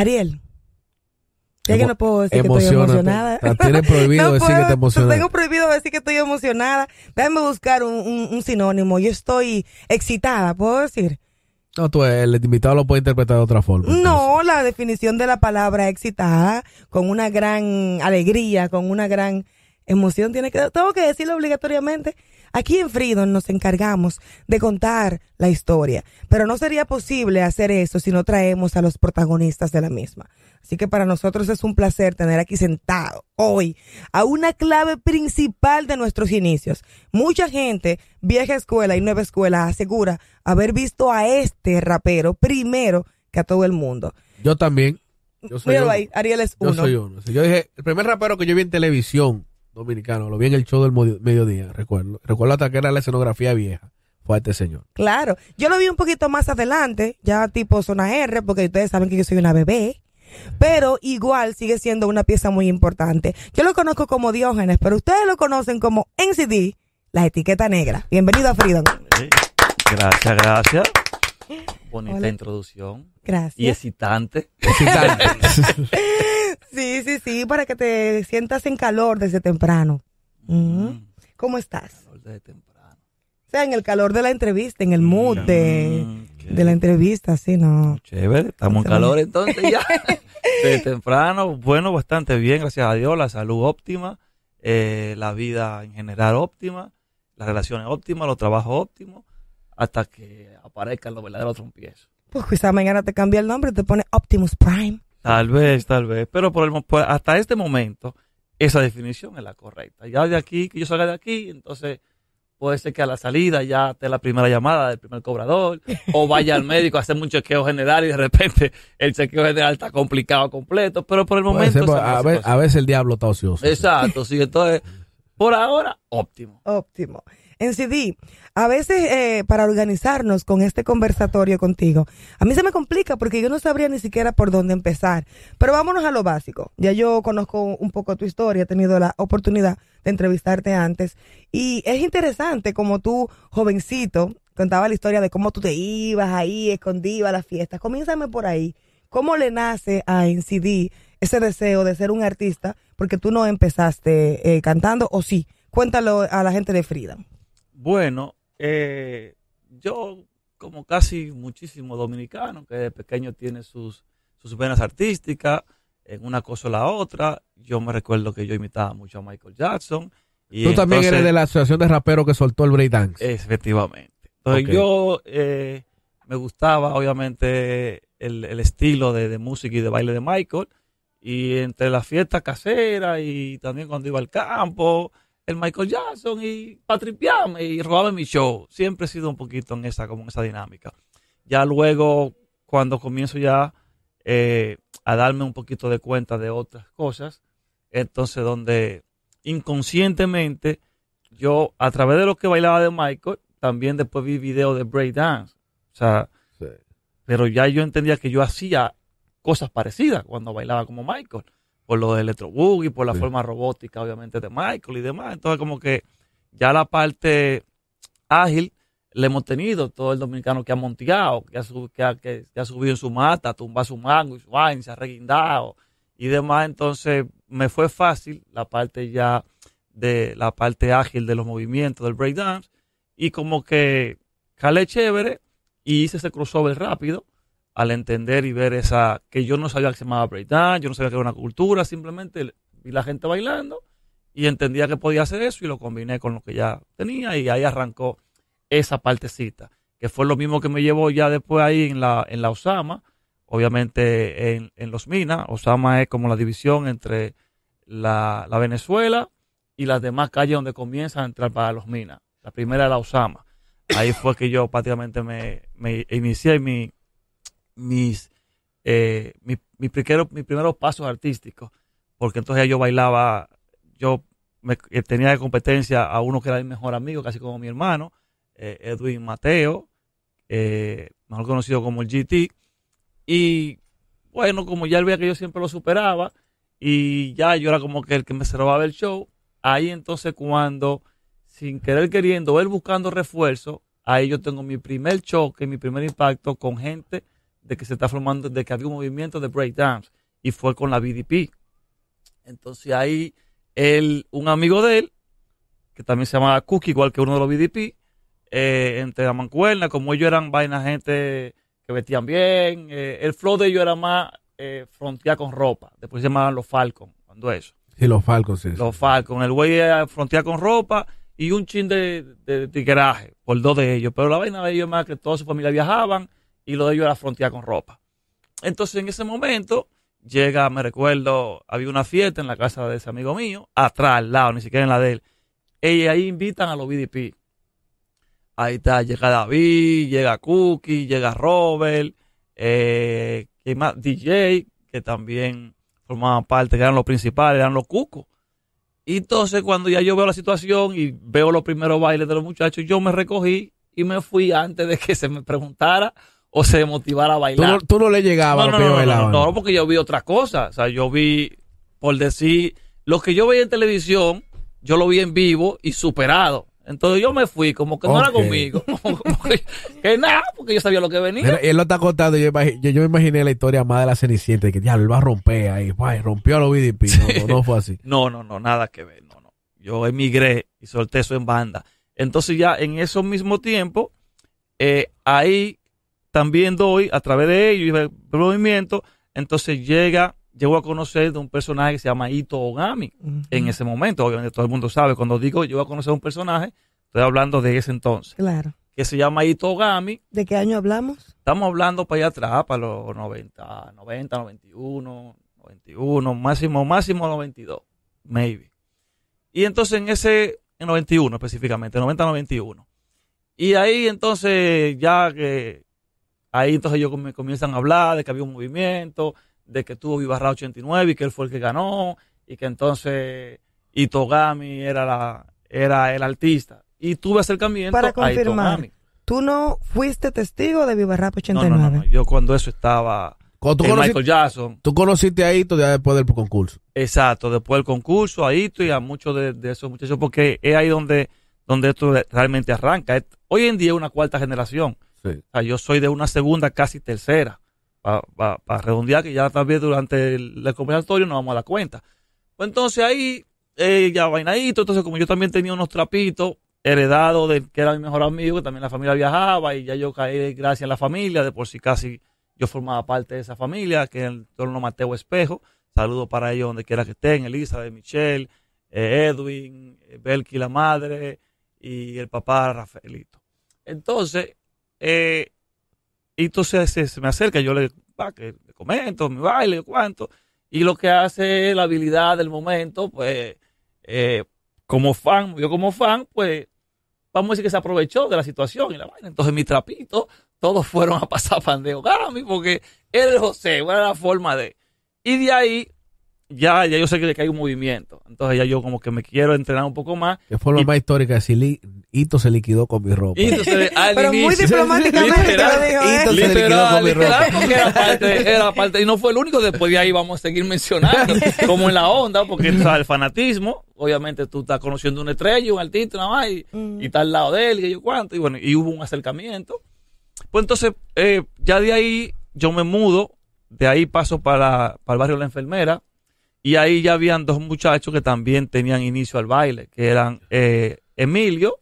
Ariel. Ya que no puedo decir que estoy emocionada. Tienes prohibido No decir que te emociona. Tengo prohibido decir que estoy emocionada. Déjame buscar un, un- un sinónimo. Yo estoy excitada, ¿puedo decir? No, tú, el invitado lo puede interpretar de otra forma. No, la definición de la palabra excitada, con una gran alegría, con una gran emoción, tiene que, tengo que decirlo obligatoriamente. Aquí en Freedom nos encargamos de contar la historia, pero no sería posible hacer eso si no traemos a los protagonistas de la misma. Así que para nosotros es un placer tener aquí sentado hoy a una clave principal de nuestros inicios. Mucha gente, vieja escuela y nueva escuela, asegura haber visto a este rapero primero que a todo el mundo. Yo también. Yo soy Míralo uno. ahí, Ariel es Yo uno. soy uno. Yo dije, el primer rapero que yo vi en televisión dominicano, lo vi en el show del mediodía, recuerdo. Recuerdo hasta que era la escenografía vieja. Fue a este señor. Claro, yo lo vi un poquito más adelante, ya tipo zona R, porque ustedes saben que yo soy una bebé, pero igual sigue siendo una pieza muy importante. Yo lo conozco como Diógenes, pero ustedes lo conocen como NCD, la etiqueta negra. Bienvenido a Freedom. Sí. Gracias, gracias. Bonita Hola. introducción. Gracias. Y excitante. Excitante. Sí, sí, sí, para que te sientas en calor desde temprano. Mm, ¿Cómo estás? calor de temprano. O sea, en el calor de la entrevista, en el mood de, Mm, qué de la entrevista, sí, no. Chévere, estamos en calor entonces ya. De temprano, bueno, bastante bien, gracias a Dios, la salud óptima, eh, la vida en general óptima, las relaciones óptimas, los trabajos óptimos, hasta que aparezcan los verdaderos trompiezos. Pues quizá mañana te cambia el nombre y te pone Optimus Prime. Tal vez, tal vez, pero por el, por- hasta este momento esa definición es la correcta. Ya de aquí, que yo salga de aquí, entonces puede ser que a la salida ya esté la primera llamada del primer cobrador, o vaya al médico a hacer un chequeo general y de repente el chequeo general está complicado completo, pero por el momento... ser, pues, a, situación. a veces el diablo está ocioso. Exacto, sí, entonces, por ahora, óptimo. Óptimo. En CD, a veces eh, para organizarnos con este conversatorio contigo, a mí se me complica porque yo no sabría ni siquiera por dónde empezar. Pero vámonos a lo básico. Ya yo conozco un poco tu historia, he tenido la oportunidad de entrevistarte antes. Y es interesante como tú, jovencito, contaba la historia de cómo tú te ibas ahí, escondido a las fiestas. Comiénzame por ahí. ¿Cómo le nace a NCD ese deseo de ser un artista? Porque tú no empezaste eh, cantando, o sí. Cuéntalo a la gente de Frida. Bueno, eh, yo, como casi muchísimos dominicanos, que de pequeño tiene sus, sus venas artísticas, en una cosa o la otra, yo me recuerdo que yo imitaba mucho a Michael Jackson. Y Tú también entonces- eres de la asociación de raperos que soltó el breakdance. Efectivamente. Entonces yo eh, me gustaba, obviamente, el, el estilo de, de música y de baile de Michael. Y entre las fiestas caseras y también cuando iba al campo, el Michael Jackson y patripiarme y robaba mi show. Siempre he sido un poquito en esa, como en esa dinámica. Ya luego, cuando comienzo ya eh, a darme un poquito de cuenta de otras cosas, entonces donde inconscientemente yo, a través de lo que bailaba de Michael, también después vi videos de breakdance. O sea, Sí. pero ya yo entendía que yo hacía cosas parecidas cuando bailaba como Michael, por lo de Electro Boogie, por la Sí. forma robótica, obviamente, de Michael y demás. Entonces, como que ya la parte ágil le hemos tenido todo el dominicano que ha monteado, que ha, sub- que ha, que- que ha subido en su mata, tumba su mango y su vaina, se ha reguindado y demás. Entonces, me fue fácil la parte ya de la parte ágil de los movimientos del breakdance y como que calé chévere y hice ese crossover rápido al entender y ver esa que yo no sabía que se llamaba breakdance, yo no sabía que era una cultura, simplemente vi la gente bailando y entendía que podía hacer eso y lo combiné con lo que ya tenía y ahí arrancó esa partecita, que fue lo mismo que me llevó ya después ahí en la, en la Osama, obviamente en, en los Minas, Osama es como la división entre la, la Venezuela y las demás calles donde comienzan a entrar para los Minas. La primera es la Osama. Ahí fue que yo prácticamente me, me inicié mi, mis, eh, mi, mi mis primeros pasos artísticos, porque entonces ya yo bailaba, yo me- eh, tenía de competencia a uno que era mi mejor amigo, casi como mi hermano, eh, Edwin Mateo, eh, mejor conocido como el GT, y bueno, como ya él veía que yo siempre lo superaba, y ya yo era como que el que me cerraba el show, ahí entonces cuando, sin querer queriendo, él buscando refuerzo, ahí yo tengo mi primer choque, mi primer impacto con gente de que se está formando, de que había un movimiento de breakdance y fue con la BDP. Entonces ahí él, un amigo de él, que también se llamaba Cookie, igual que uno de los BDP, eh, entre la mancuerna, como ellos eran vainas gente que vestían bien, eh, el flow de ellos era más eh, frontear con ropa, después se llamaban los Falcons, cuando eso. Sí, los Falcons, sí. Los Falcons, el güey era frontear con ropa y un chin de, de, de tigueraje por dos de ellos, pero la vaina de ellos más que toda su familia viajaban y lo de ellos era frontear con ropa. Entonces en ese momento llega, me recuerdo, había una fiesta en la casa de ese amigo mío, atrás, al lado, ni siquiera en la de él. Y ahí invitan a los BDP. Ahí está, llega David, llega Cookie, llega Robert, eh, ¿quién más? DJ, que también formaban parte, que eran los principales, eran los cucos. Y entonces cuando ya yo veo la situación y veo los primeros bailes de los muchachos, yo me recogí y me fui antes de que se me preguntara o se motivara a Tú bailar. no, tú no le llegabas No, a no, lo que no, ellos no, no, no, porque yo vi otra cosa. O sea, yo vi, por decir, lo que yo veía en televisión, yo lo vi en vivo y superado. Entonces yo me fui, como que no era conmigo. Como que, que nada, porque yo sabía lo que venía. Y él lo está contando. Yo, yo, yo me imaginé la historia más de la Cenicienta. Que ya, él va a romper ahí. Vaya, rompió a los BDP. No, no, no fue así. No, no, no, nada que ver. No, no. Yo emigré y solté eso en banda. Entonces ya en esos mismos tiempos, eh, ahí también doy, a través de ellos y del movimiento, entonces llega, llego a conocer de un personaje que se llama Ito Ogami. En ese momento, obviamente todo el mundo sabe, cuando digo yo voy a conocer un personaje, estoy hablando de ese entonces, Claro. que se llama Ito Ogami. ¿De qué año hablamos? Estamos hablando para allá atrás, para los 90, 90, 91, 91, máximo, máximo 92, maybe. Y entonces en ese, en 91 específicamente, 90, 91. Y ahí entonces ya que, ahí entonces ellos me comienzan a hablar de que había un movimiento, de que tuvo Vivarra 89 y que él fue el que ganó, y que entonces Itogami era, la, era el artista. Y tuve acercamiento Para a confirmar, Itogami. Tú no fuiste testigo de Viva Rap No, 89. no, no, no. Yo cuando eso estaba Cuando tú, Michael Jackson. tú conociste a Hito ya después del concurso. Exacto, después del concurso, a Hito y a muchos de, de esos muchachos, porque es ahí donde, donde esto realmente arranca. Es- Hoy en día es una cuarta generación. Yo soy de una segunda, casi tercera. Para redondear, que ya también durante el, el conversatorio nos vamos a dar cuenta. Pues entonces ahí, eh, ya vainadito, entonces como yo también tenía unos trapitos heredados de que era mi mejor amigo, que también la familia viajaba, y ya yo caí gracias a la familia, de por sí casi yo formaba parte de esa familia, que es el torno Mateo Espejo. Saludos para ellos donde quiera que estén, Elizabeth, Michelle, eh, Edwin, eh, Belki la madre y el papá Rafaelito. Entonces, eh, y entonces se, me acerca, yo le, va, que le comento mi baile, cuánto, y lo que hace la habilidad del momento, pues, eh, como fan, yo como fan, pues, vamos a decir que se aprovechó de la situación y la vaina. Entonces, mi trapito, todos fueron a pasar pandeo Gami, porque el José, era la forma de. Y de ahí, ya, ya yo sé que, que hay un movimiento. Entonces, ya yo como que me quiero entrenar un poco más. Que fue lo Y- más histórica. Si li- Hito se liquidó con mi ropa. Al Pero muy inicio- diplomáticamente te literal, lo dijo, ¿eh? Hito se liquidó con mi ropa. porque era parte, era parte, y no fue el único, después de ahí vamos a seguir mencionando, como en la onda, porque o sea, el fanatismo, obviamente tú estás conociendo una estrella, un artista, nada más, y, Mm. y está al lado de él, y yo cuánto, y bueno, y hubo un acercamiento. Pues entonces, eh, ya de ahí yo me mudo, de ahí paso para, para el barrio La Enfermera, y ahí ya habían dos muchachos que también tenían inicio al baile, que eran eh, Emilio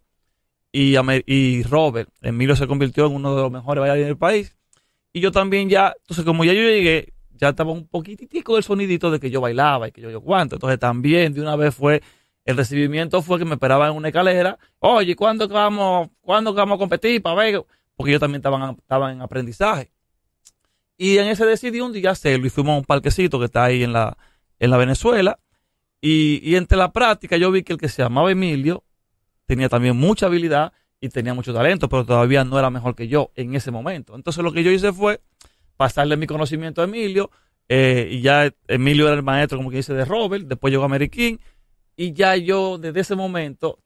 y, y Robert. Emilio se convirtió en uno de los mejores bailarines del país. Y yo también ya, entonces como ya yo llegué, ya estaba un poquitico del sonidito de que yo bailaba y que yo yo cuánto. Entonces también de una vez fue, el recibimiento fue que me esperaban en una escalera. Oye, ¿cuándo que vamos, cuándo que vamos a competir para ver? Porque yo también estaba, estaba en aprendizaje. Y en ese decidí un día hacerlo y fuimos a un parquecito que está ahí en la, en la Venezuela. Y, y entre la práctica yo vi que el que se llamaba Emilio tenía también mucha habilidad y tenía mucho talento, pero todavía no era mejor que yo en ese momento. Entonces lo que yo hice fue pasarle mi conocimiento a Emilio, eh, y ya Emilio era el maestro, como que dice, de Robert, después llegó a Mary King, y ya yo desde ese momento,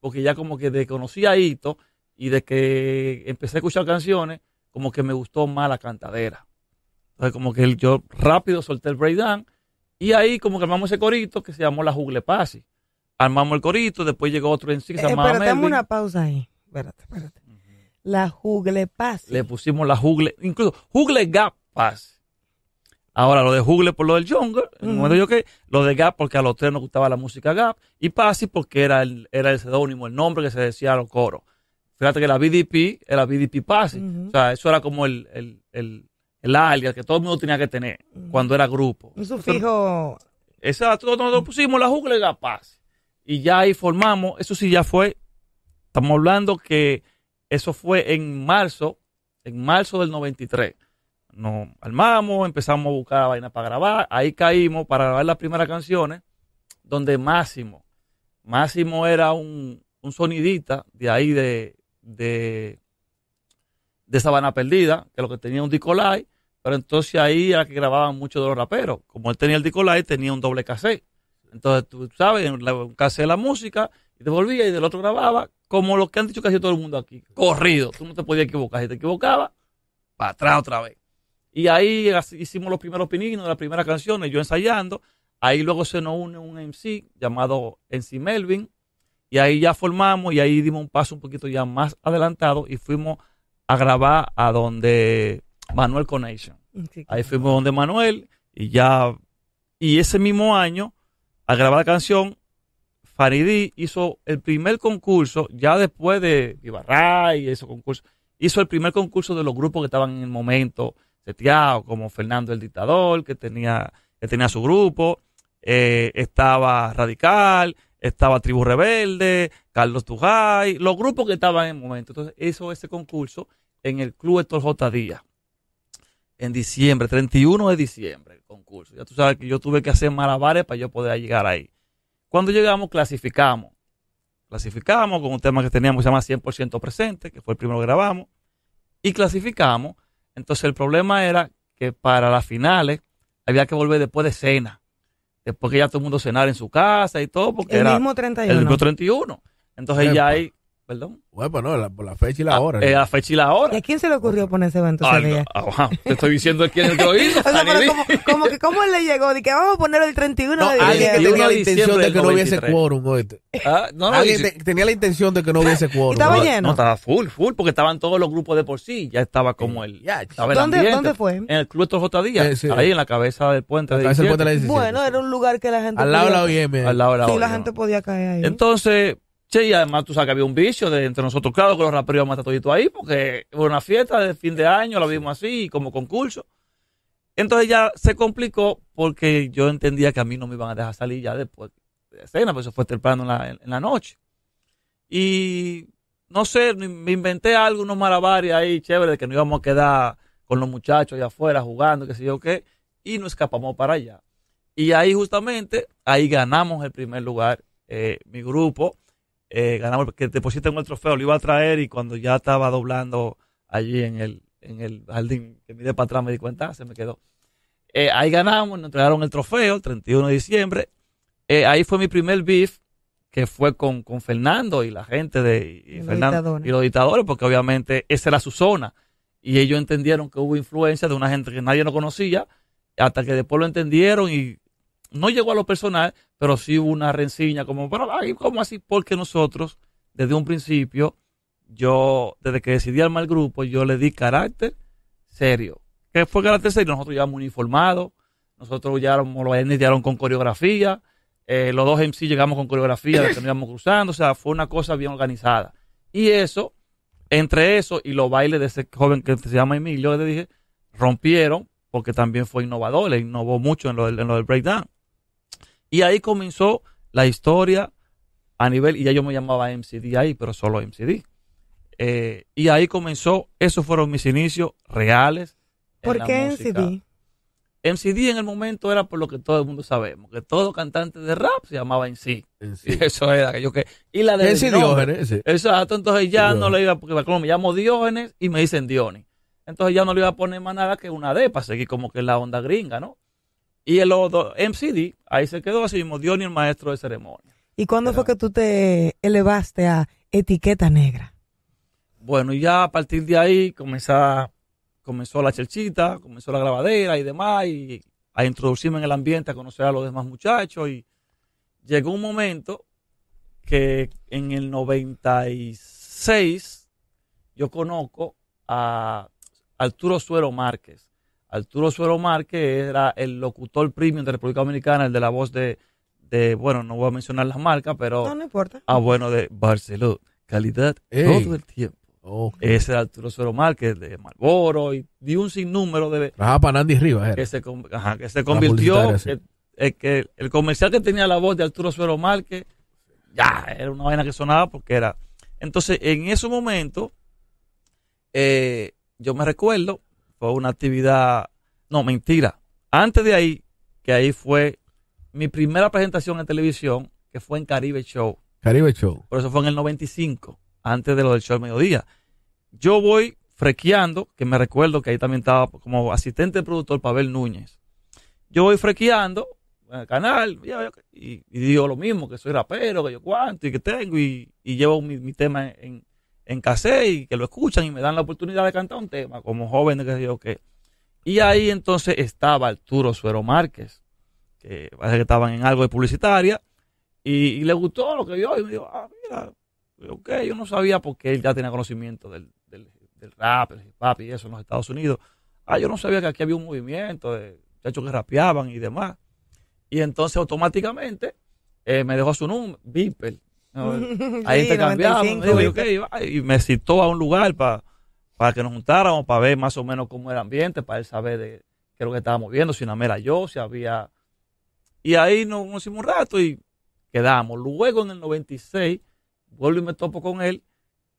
porque ya como que de conocí a Hito y de que empecé a escuchar canciones, como que me gustó más la cantadera. Entonces como que yo rápido solté el breakdown, y ahí como que armamos ese corito que se llamó la Jugle Pasi. Armamos el corito, después llegó otro en sí que se Eh, llamaba espérate, dame Melvin. una pausa ahí. Espérate, espérate. La Jugle Paz. Le pusimos la Jugle, incluso Jugle Gap Pass. Ahora, lo de Jugle por lo del Jungle, en el Ujú. momento yo que, lo de Gap porque a los tres nos gustaba la música Gap, y Pasi porque era el, era el seudónimo, el nombre que se decía a los coros. Fíjate que la BDP era BDP Pasi. O sea, eso era como el, el, el, el alias que todo el mundo tenía que tener cuando era grupo. Un sufijo. Exacto, nosotros pusimos la jungla y la paz. Y ya ahí formamos, eso sí ya fue, estamos hablando que eso fue en marzo, en marzo del 93. Nos armamos, empezamos a buscar vaina para grabar, ahí caímos para grabar las primeras canciones, donde Máximo, Máximo era un, un sonidita de ahí de, de, de Sabana Perdida, que lo que tenía un disco live, pero entonces ahí era que grababan muchos de los raperos. Como él tenía el disco tenía un doble cassette. Entonces, tú sabes, un cassette la música, y te volvía y del otro grababa, como lo que han dicho casi todo el mundo aquí, corrido. Tú no te podías equivocar. Si te equivocabas, para atrás otra vez. Y ahí hicimos los primeros pininos de las primeras canciones, yo ensayando. Ahí luego se nos une un MC llamado MC Melvin. Y ahí ya formamos y ahí dimos un paso un poquito ya más adelantado y fuimos a grabar a donde Manuel Connection. Sí, Ahí fuimos donde Manuel y ya. Y ese mismo año, a grabar la canción, Faridí hizo el primer concurso, ya después de Ibarray y ese concurso, hizo el primer concurso de los grupos que estaban en el momento seteados, como Fernando el Dictador, que tenía, que tenía su grupo, eh, estaba Radical, estaba Tribu Rebelde, Carlos Tujay, los grupos que estaban en el momento. Entonces hizo ese concurso en el Club Héctor J. Díaz en diciembre, 31 de diciembre, el concurso. Ya tú sabes que yo tuve que hacer malabares para yo poder llegar ahí. Cuando llegamos, clasificamos. Clasificamos con un tema que teníamos que se llama 100% presente, que fue el primero que grabamos. Y clasificamos. Entonces el problema era que para las finales había que volver después de cena. Después que ya todo el mundo cenara en su casa y todo, porque El era mismo el 31. mismo 31. Entonces Epa. ya hay, perdón, Bueno, pues no, la- por la fecha y la hora. eh, la fecha y la hora. ¿Y a quién se le ocurrió poner ese evento Ah, ese no, día? ajá, te estoy diciendo quién es el que lo hizo. O sea, pero como, como que cómo él le llegó, de que vamos a poner el 31 No, de alguien que tenía la 31 de intención de que no hubiese 93. quórum, oíste. Ah, no, no, Alguien te- tenía la intención de que no hubiese quórum. Estaba ¿no? lleno. No, estaba full, full, porque estaban todos los grupos de por sí. Ya estaba como el. Ya, estaba el ¿Dónde- ambiente. dónde fue? En el Club Estos J. Díaz. Eh, sí. Ahí en la cabeza del puente. del puente de la 17, 17, Bueno, sí. era un lugar que la gente Al lado de la podía- OIM. Al lado de la Sí, olla, la gente podía caer ahí. Entonces, che, y además tú sabes que había un vicio de entre nosotros, claro, que los raperos íbamos a estar ahí, porque fue una fiesta de fin de año, la vimos así, como concurso. Entonces ya se complicó porque yo entendía que a mí no me iban a dejar salir ya después de cena, pues eso fue temprano en la, en la noche. Y no sé, me inventé algo, unos malabares ahí chévere, de que nos íbamos a quedar con los muchachos allá afuera jugando, qué sé yo qué, y nos escapamos para allá. Y ahí justamente, ahí ganamos el primer lugar, eh, mi grupo, eh, ganamos, que depositen el trofeo, lo iba a traer y cuando ya estaba doblando allí en el, en el jardín, que miré para atrás me di cuenta, ah, se me quedó. Eh, ahí ganamos, nos entregaron el trofeo el 31 de diciembre. Eh, ahí fue mi primer beef, que fue con, con Fernando y la gente de y Fernando dictadores. y los dictadores, porque obviamente esa era su zona. Y ellos entendieron que hubo influencia de una gente que nadie no conocía, hasta que después lo entendieron y no llegó a lo personal, pero sí hubo una rencilla, como, pero, ay, ¿cómo así? Porque nosotros, desde un principio, yo, desde que decidí armar el grupo, yo le di carácter serio. ¿Qué fue carácter serio? Nosotros ya uniformados, nosotros ya los llegaron con coreografía, eh, los dos MC llegamos con coreografía que íbamos cruzando, o sea, fue una cosa bien organizada. Y eso, entre eso y los bailes de ese joven que se llama Emilio, le dije, rompieron, porque también fue innovador, le innovó mucho en lo, en lo del breakdown. Y ahí comenzó la historia a nivel, y ya yo me llamaba MCD ahí, pero solo MCD. Eh, y ahí comenzó, esos fueron mis inicios reales. en ¿Por la qué en música. CD? MCD en el momento era por lo que todo el mundo sabemos, que todo cantante de rap se llamaba en sí. En sí. Eso era que yo que y la de Ese Diógenes. Exacto, entonces ya no le iba porque como me llamo Diógenes y me dicen Dioni. Entonces ya no le iba a poner más nada que una D para seguir como que la onda gringa, ¿no? Y el otro MCD, ahí se quedó así mismo, Dioni el maestro de ceremonia. ¿Y cuándo Pero- fue que tú te elevaste a etiqueta negra? Bueno, y ya a partir de ahí comenzó, comenzó la chelchita, comenzó la grabadera y demás, y a introducirme en el ambiente, a conocer a los demás muchachos, y llegó un momento que en el 96 yo conozco a Arturo Suero Márquez. Arturo Suero Márquez era el locutor premium de República Dominicana, el de la voz de, de bueno, no voy a mencionar las marcas, pero... No, no importa. Ah, bueno, de Barcelona. Calidad Ey. todo el tiempo. Ese era Arturo Suero Márquez de Marlboro y de un sinnúmero de Trabajaba para Nandy Rivas, era. que se, ajá, que se convirtió el, el que el comercial que tenía la voz de Arturo Suero Márquez ya era una vaina que sonaba porque era entonces en ese momento eh, yo me recuerdo fue una actividad no mentira antes de ahí que ahí fue mi primera presentación en televisión que fue en Caribe Show Caribe Show. por eso fue en el 95, antes de lo del show del mediodía. Yo voy frequeando, que me recuerdo que ahí también estaba como asistente de productor Pavel Núñez. Yo voy frequeando en el canal y digo lo mismo, que soy rapero, que yo cuánto y que tengo, y, y llevo mi, mi tema en, en cassette y que lo escuchan y me dan la oportunidad de cantar un tema como joven, que sé yo qué. Y ahí entonces estaba Arturo Suero Márquez, que parece que estaban en algo de publicitaria, y, y le gustó lo que vio y me dijo, ah, mira, ok, yo no sabía porque él ya tenía conocimiento del, del, del rap, el hip hop y eso en los Estados Unidos. Ah, yo no sabía que aquí había un movimiento de muchachos que rapeaban y demás. Y entonces automáticamente eh, me dejó su número, Viper. Ahí Sí, intercambiamos, 95, me dijo, ¿viste? "Ok, va", y me citó a un lugar para para que nos juntáramos, para ver más o menos cómo era el ambiente, para él saber de qué es lo que estábamos viendo, si una mera yo, si había... Y ahí nos conocimos un rato y quedamos. Luego en el 96, vuelvo y me topo con él,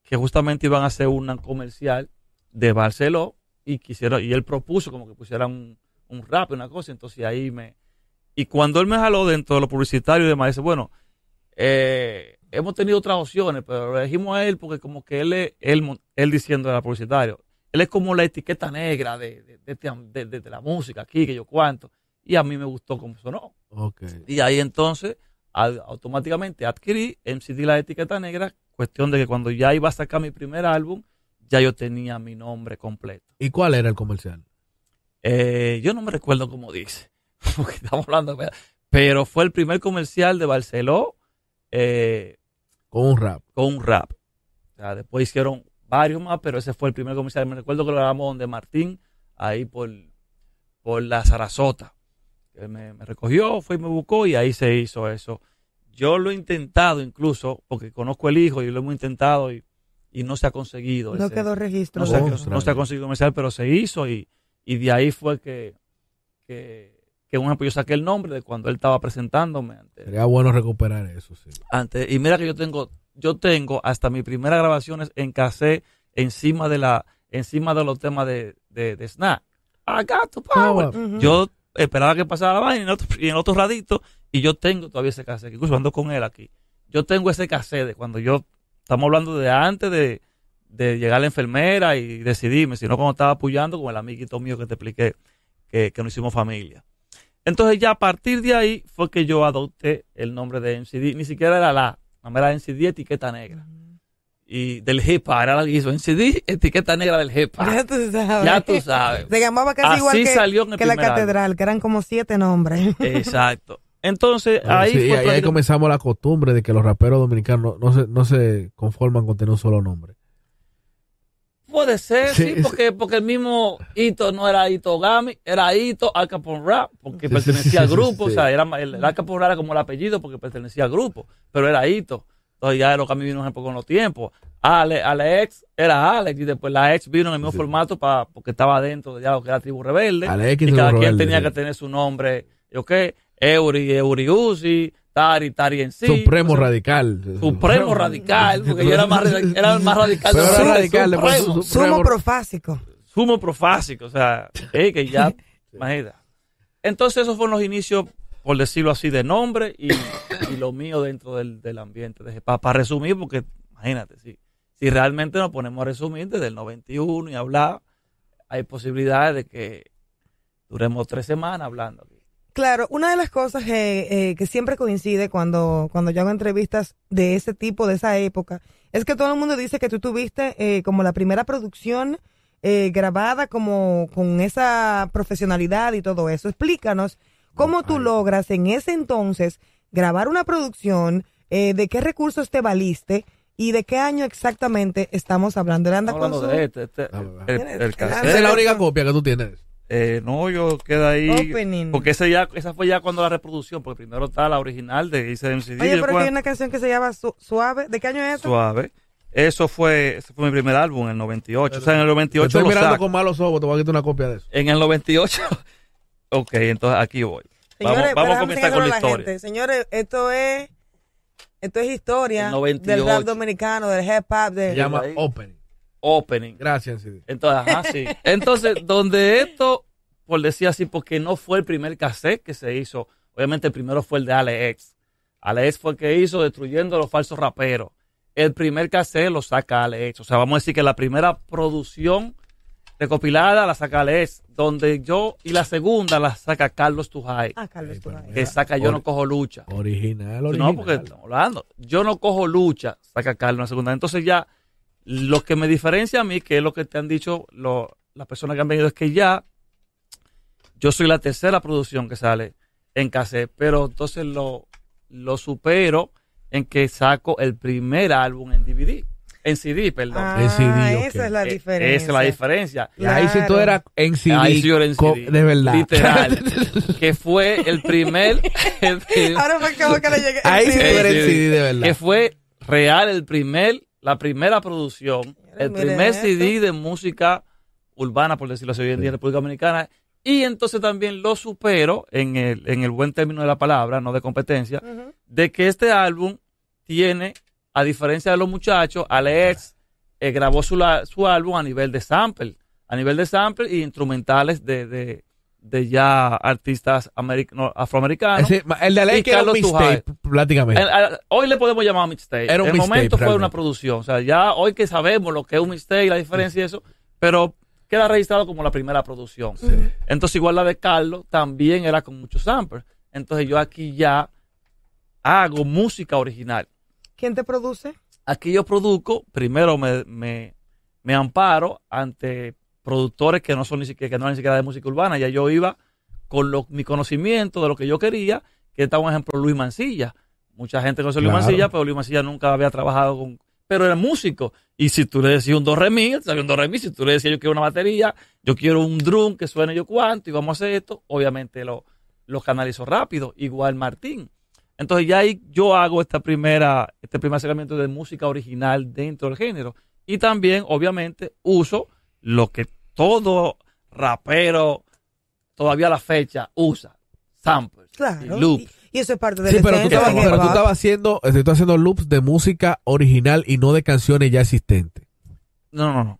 que justamente iban a hacer una comercial de Barceló y quisiera, y él propuso como que pusiera un, un rap, una cosa, entonces ahí me... Y cuando él me jaló dentro de lo publicitario y demás, dice, bueno, eh, hemos tenido otras opciones, pero lo elegimos a él porque como que él es, él, él diciendo era publicitario, él es como la etiqueta negra de, de, de este de- de- de la música aquí, que yo cuánto, y a mí me gustó como sonó. Ok. Y ahí entonces al- automáticamente adquirí MCD la etiqueta negra, cuestión de que cuando ya iba a sacar mi primer álbum, ya yo tenía mi nombre completo. ¿Y cuál era el comercial? Eh, yo no me recuerdo cómo dice, porque estamos hablando, de- pero fue el primer comercial de Barceló eh, Con un rap. con un rap. O sea, después hicieron varios más, pero ese fue el primer comercial. Me recuerdo que lo grabamos donde Martín, ahí por, por la Sarasota. Él me, me recogió, fue y me buscó y ahí se hizo eso. Yo lo he intentado incluso, porque conozco el hijo y lo hemos intentado y, y no se ha conseguido. No ese- quedó registro. no se, ha- no se ha conseguido comercial, pero se hizo y, y de ahí fue que, que, que un ejemplo, yo saqué el nombre de cuando él estaba presentándome ante, Sería bueno recuperar eso, sí. ante- y mira que yo tengo, yo tengo hasta mis primeras grabaciones en cassette encima de la, encima de los temas de, de, de Snap. I got to power. Yo esperaba que pasara la vaina y en otro, y en otro radito, y yo tengo todavía ese cassette, incluso ando con él aquí. Yo tengo ese cassette de cuando yo, estamos hablando de antes de, de llegar la enfermera y decidirme, sino cuando estaba apoyando con el amiguito mío que te expliqué, que, que nos hicimos familia. Entonces ya a partir de ahí fue que yo adopté el nombre de MCD, ni siquiera era la, no era MCD etiqueta negra. Y del hip hop, era la que hizo MCD etiqueta negra del hip hop. Ya tú sabes. Ya tú sabes. Se llamaba casi Así igual que, salió en el que la catedral, que eran como siete nombres. Exacto. Entonces, Bueno, ahí sí, fue ahí, comenzamos la costumbre de que los raperos dominicanos no, no se, no se conforman con tener un solo nombre. Puede ser, sí, Sí, sí. porque, porque el mismo Hito no era Hito Gami, era Hito Al Capone Rap, porque Sí, pertenecía al grupo, o sea, era, el, el Al Capone Rap era como el apellido porque pertenecía al grupo, pero era Hito. Entonces ya lo cambió un ejemplo con los tiempos. Ale, Alex era Alex y después la ex vino en el mismo formato pa, porque estaba dentro de ya lo que era Tribu Rebelde. Alex y cada quien tenía que tener su nombre, ¿yo qué? Euri, Euri Uzi, Tari, Tari en sí. Supremo O sea, Radical. Supremo Radical, porque yo era más, radical- era el más radical Pero de era radical, después Supremo. su- Sumo profásico. sumo profásico, o sea, eh, que ya, imagínate. Entonces esos fueron los inicios, por decirlo así, de nombre y, y lo mío dentro del, del ambiente. Para resumir, porque imagínate, si, si realmente nos ponemos a resumir desde el 91 y hablar, hay posibilidades de que duremos tres semanas hablando. aquí. Claro, una de las cosas eh, eh, que siempre coincide cuando, cuando yo hago entrevistas de ese tipo, de esa época, es que todo el mundo dice que tú tuviste eh, como la primera producción eh, grabada como con esa profesionalidad y todo eso. Explícanos cómo tú Ay. logras en ese entonces grabar una producción, eh, de qué recursos te valiste ¿Y de qué año exactamente estamos hablando? Él anda Estamos con hablando su de este, este, el, dame. el Tienes- cassette. Esa es la única copia que tú tienes. Eh, no, yo queda ahí. Opening. Porque ese ya, esa fue ya cuando la reproducción, porque primero está la original de Ice MCD. Oye, yo pero aquí hay cuando- una canción que se llama Su- Suave. ¿De qué año es eso? Suave. Eso fue, ese fue mi primer álbum en el 98. o sea, en el Te 98 estoy lo mirando saco. con malos ojos, te voy a quitar una copia de eso. En el 98. ok, entonces aquí voy. Señores, vamos pero vamos a comenzar con la enseñárselo a historia. gente. Señores, esto es esto es historia El 98. del rap dominicano, del hip hop, de Se llama. Opening. Opening. Gracias, CD. Entonces, ajá, sí. Entonces, donde esto, por decir así, porque no fue el primer cassette que se hizo, obviamente el primero fue el de Alex. Alex fue el que hizo Destruyendo a los falsos raperos. El primer cassette lo saca Alex. O sea, vamos a decir que la primera producción recopilada la saca Alex, donde yo, y la segunda la saca Carlos Tujay, Ah, Carlos Tujay. que saca Yo no cojo lucha. Original, original. No, porque estamos hablando. Yo no cojo lucha, saca Carlos en la segunda. Entonces ya, lo que me diferencia a mí, que es lo que te han dicho lo- las personas que han venido, es que ya yo soy la tercera producción que sale en cassette, pero entonces lo, lo supero en que saco el primer álbum en DVD, en CD, perdón. Ah, En CD, ok. esa es la Eh, diferencia. Esa es la diferencia. Y ahí sí tú eras en CD. Ahí sí yo era en CD, De verdad. Literal. que fue el primer... el primer- Ahora fue que, que le llegué. Ahí sí tú Sí. eres en. CD, de verdad. que fue real el primer, la primera producción, el primer esto. CD de música urbana, por decirlo así, hoy en día en República Dominicana. Y entonces también lo supero en el, en el buen término de la palabra, no de competencia, de que este álbum tiene, a diferencia de los muchachos, Alex eh, grabó su, la- su álbum a nivel de sample, a nivel de sample y instrumentales de, de, de ya artistas no, afroamericanos. Ese- el de Y Alex era un Carlos mixtape, prácticamente. El- hoy le podemos llamar mixtape. Era un en el momento fue realmente. una producción. O sea, ya hoy que sabemos lo que es un mixtape, la diferencia y eso, pero queda registrado como la primera producción. Entonces, igual la de Carlos también era con muchos samples. Entonces, yo aquí ya hago música original. ¿Quién te produce? Aquí yo produzco, primero me, me, me amparo ante productores que no son ni siquiera, que no eran ni siquiera de música urbana. Ya yo iba con lo- mi conocimiento de lo que yo quería, que está un ejemplo Luis Mancilla. Mucha gente conoce a Luis Claro. Mancilla, pero Luis Mancilla nunca había trabajado con, pero era músico. Y si tú le decías un do re mi, sabía un do re mi. Si tú le decías yo quiero una batería, yo quiero un drum que suene yo cuánto y vamos a hacer esto, obviamente lo, lo canalizó rápido. Igual Martín. Entonces ya ahí yo hago esta primera, este primer acercamiento de música original dentro del género. Y también, obviamente, uso lo que todo rapero todavía a la fecha usa. Samples. Claro. Y loops. Y, y eso es parte del Sí, pero tú, estabas, pero tú estabas haciendo, eh, tú estabas haciendo loops de música original y no de canciones ya existentes. No, no, no.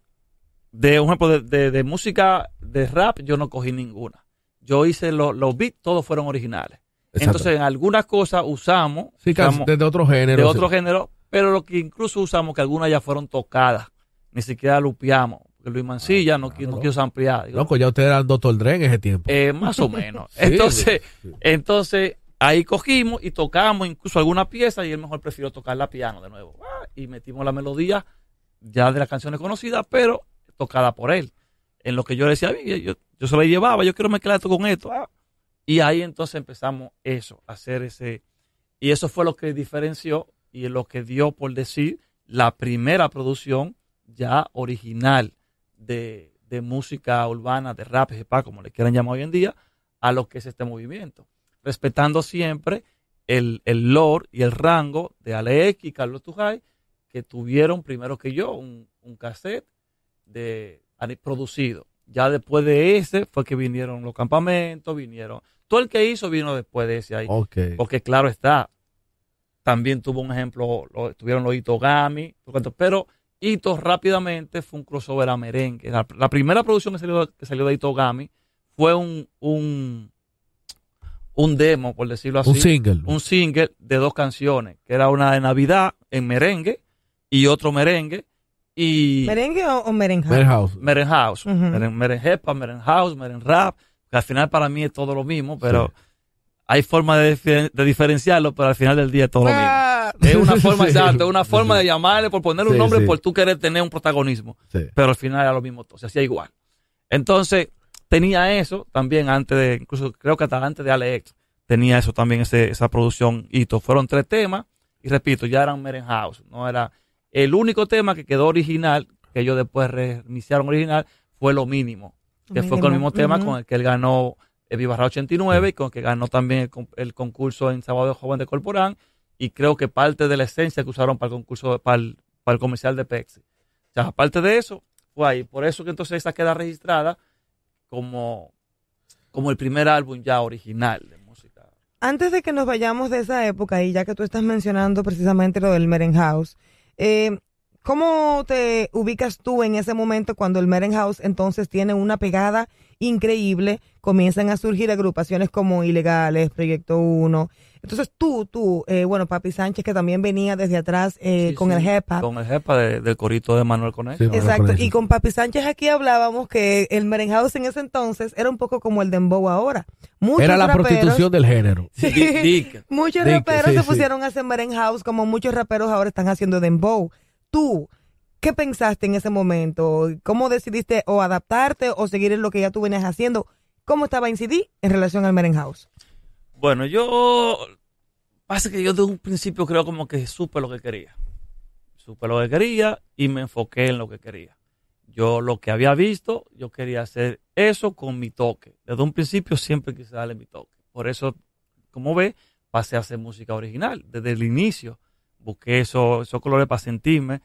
De un ejemplo de, de- de música de rap, yo no cogí ninguna. Yo hice lo- los beats, todos fueron originales. Exacto. Entonces, en algunas cosas usamos, sí, usamos de, de otro género. de sí. otro género, pero lo que incluso usamos, que algunas ya fueron tocadas, ni siquiera lupeamos. Porque Luis Mancilla no, qui- no claro. quiso ampliar. Digo, Loco, ya ustedes eran Dr. Dre en ese tiempo. eh, más o menos. Sí, entonces, sí. entonces, ahí cogimos y tocamos incluso alguna pieza y él mejor prefirió tocar la piano de nuevo. Ah, Y metimos la melodía ya de las canciones conocidas, pero tocada por él. En lo que yo le decía, "Oye, yo, yo se la llevaba, yo quiero mezclar esto con esto. ah". Y ahí entonces empezamos eso, a hacer ese. Y eso fue lo que diferenció y lo que dio, por decir, la primera producción ya original de, de música urbana, de rap, hip como le quieran llamar hoy en día, a lo que es este movimiento. Respetando siempre el, el lore y el rango de Alex y Carlos Tujay, que tuvieron primero que yo un, un cassette de, producido. Ya después de ese fue que vinieron los campamentos, vinieron. Todo el que hizo vino después de ese ahí. Porque claro está, también tuvo un ejemplo, lo, tuvieron los Itogami, pero Ito rápidamente fue un crossover a merengue. La, la primera producción que salió, que salió de Itogami fue un, un, un demo, por decirlo así. Un single. un single de dos canciones, que era una de Navidad en merengue y otro merengue y ¿Merengue o, o merenja? Mad House. Meren House, Ujú. Meren, Meren Hepa, Meren House, Meren Rap, que al final para mí es todo lo mismo, pero hay forma de, de diferenciarlo, pero al final del día es todo lo mismo. Ah, Es una forma, Sí. una forma de llamarle por ponerle un Sí, nombre sí. por tú querer tener un protagonismo, Sí. pero al final era lo mismo todo, se hacía igual. Entonces, tenía eso también antes de, incluso creo que hasta antes de Alex, tenía eso también, ese, esa producción hito. Fueron tres temas, y repito, ya eran Meren House, no era. El único tema que quedó original, que ellos después reiniciaron original, fue lo mínimo, que fue con el mismo tema con el que él ganó el Vivarra 89 y con el que ganó también el, el concurso en Sábado Joven de Corporán y creo que parte de la esencia que usaron para el concurso, para el, para el comercial de Pepsi. O sea, aparte de eso, fue ahí. Por eso que entonces esa queda registrada como, como el primer álbum ya original de música. Antes de que nos vayamos de esa época, y ya que tú estás mencionando precisamente lo del Merenhouse, eh, ¿cómo te ubicas tú en ese momento cuando el Merenhouse entonces tiene una pegada increíble? Comienzan a surgir agrupaciones como Ilegales, Proyecto 1. Entonces tú, tú, eh, bueno, Papi Sánchez, que también venía desde atrás eh, Sí, con sí, el hop. Con el jepa de- del corito de Manuel Conejo. Sí, Exacto, Conejo. y con Papi Sánchez aquí hablábamos que el Merenhouse en ese entonces era un poco como el dembow ahora. Muchos Era la raperos- prostitución del género. Dick. Muchos Dick, raperos sí, se sí. pusieron a hacer merenhouse como muchos raperos ahora están haciendo dembow. Tú, ¿qué pensaste en ese momento? ¿Cómo decidiste o adaptarte o seguir en lo que ya tú venías haciendo? ¿Cómo estaba Incidi en relación al merenhouse? Bueno, yo. Pasa que yo de un principio creo como que supe lo que quería. Supe lo que quería y me enfoqué en lo que quería. Yo lo que había visto, yo quería hacer eso con mi toque. Desde un principio siempre quise darle mi toque. Por eso, como ve, pasé a hacer música original. Desde el inicio busqué eso- esos colores para sentirme,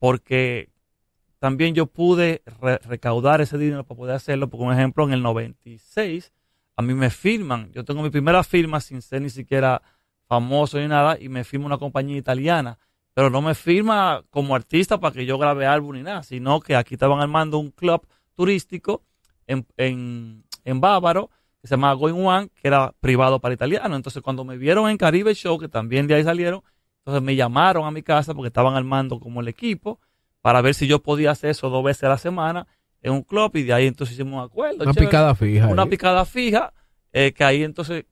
porque también yo pude re- recaudar ese dinero para poder hacerlo. Por un ejemplo, en el 96 a mí me firman, yo tengo mi primera firma sin ser ni siquiera famoso ni nada, y me firma una compañía italiana, pero no me firma como artista para que yo grabe álbum ni nada, sino que aquí estaban armando un club turístico en, en, en Bávaro, que se llamaba Going One, que era privado para italianos. Entonces, cuando me vieron en Caribe Show, que también de ahí salieron, entonces me llamaron a mi casa porque estaban armando como el equipo para ver si yo podía hacer eso dos veces a la semana en un club, y de ahí entonces hicimos un acuerdo. Una chévere picada fija. una picada fija, eh, que ahí entonces,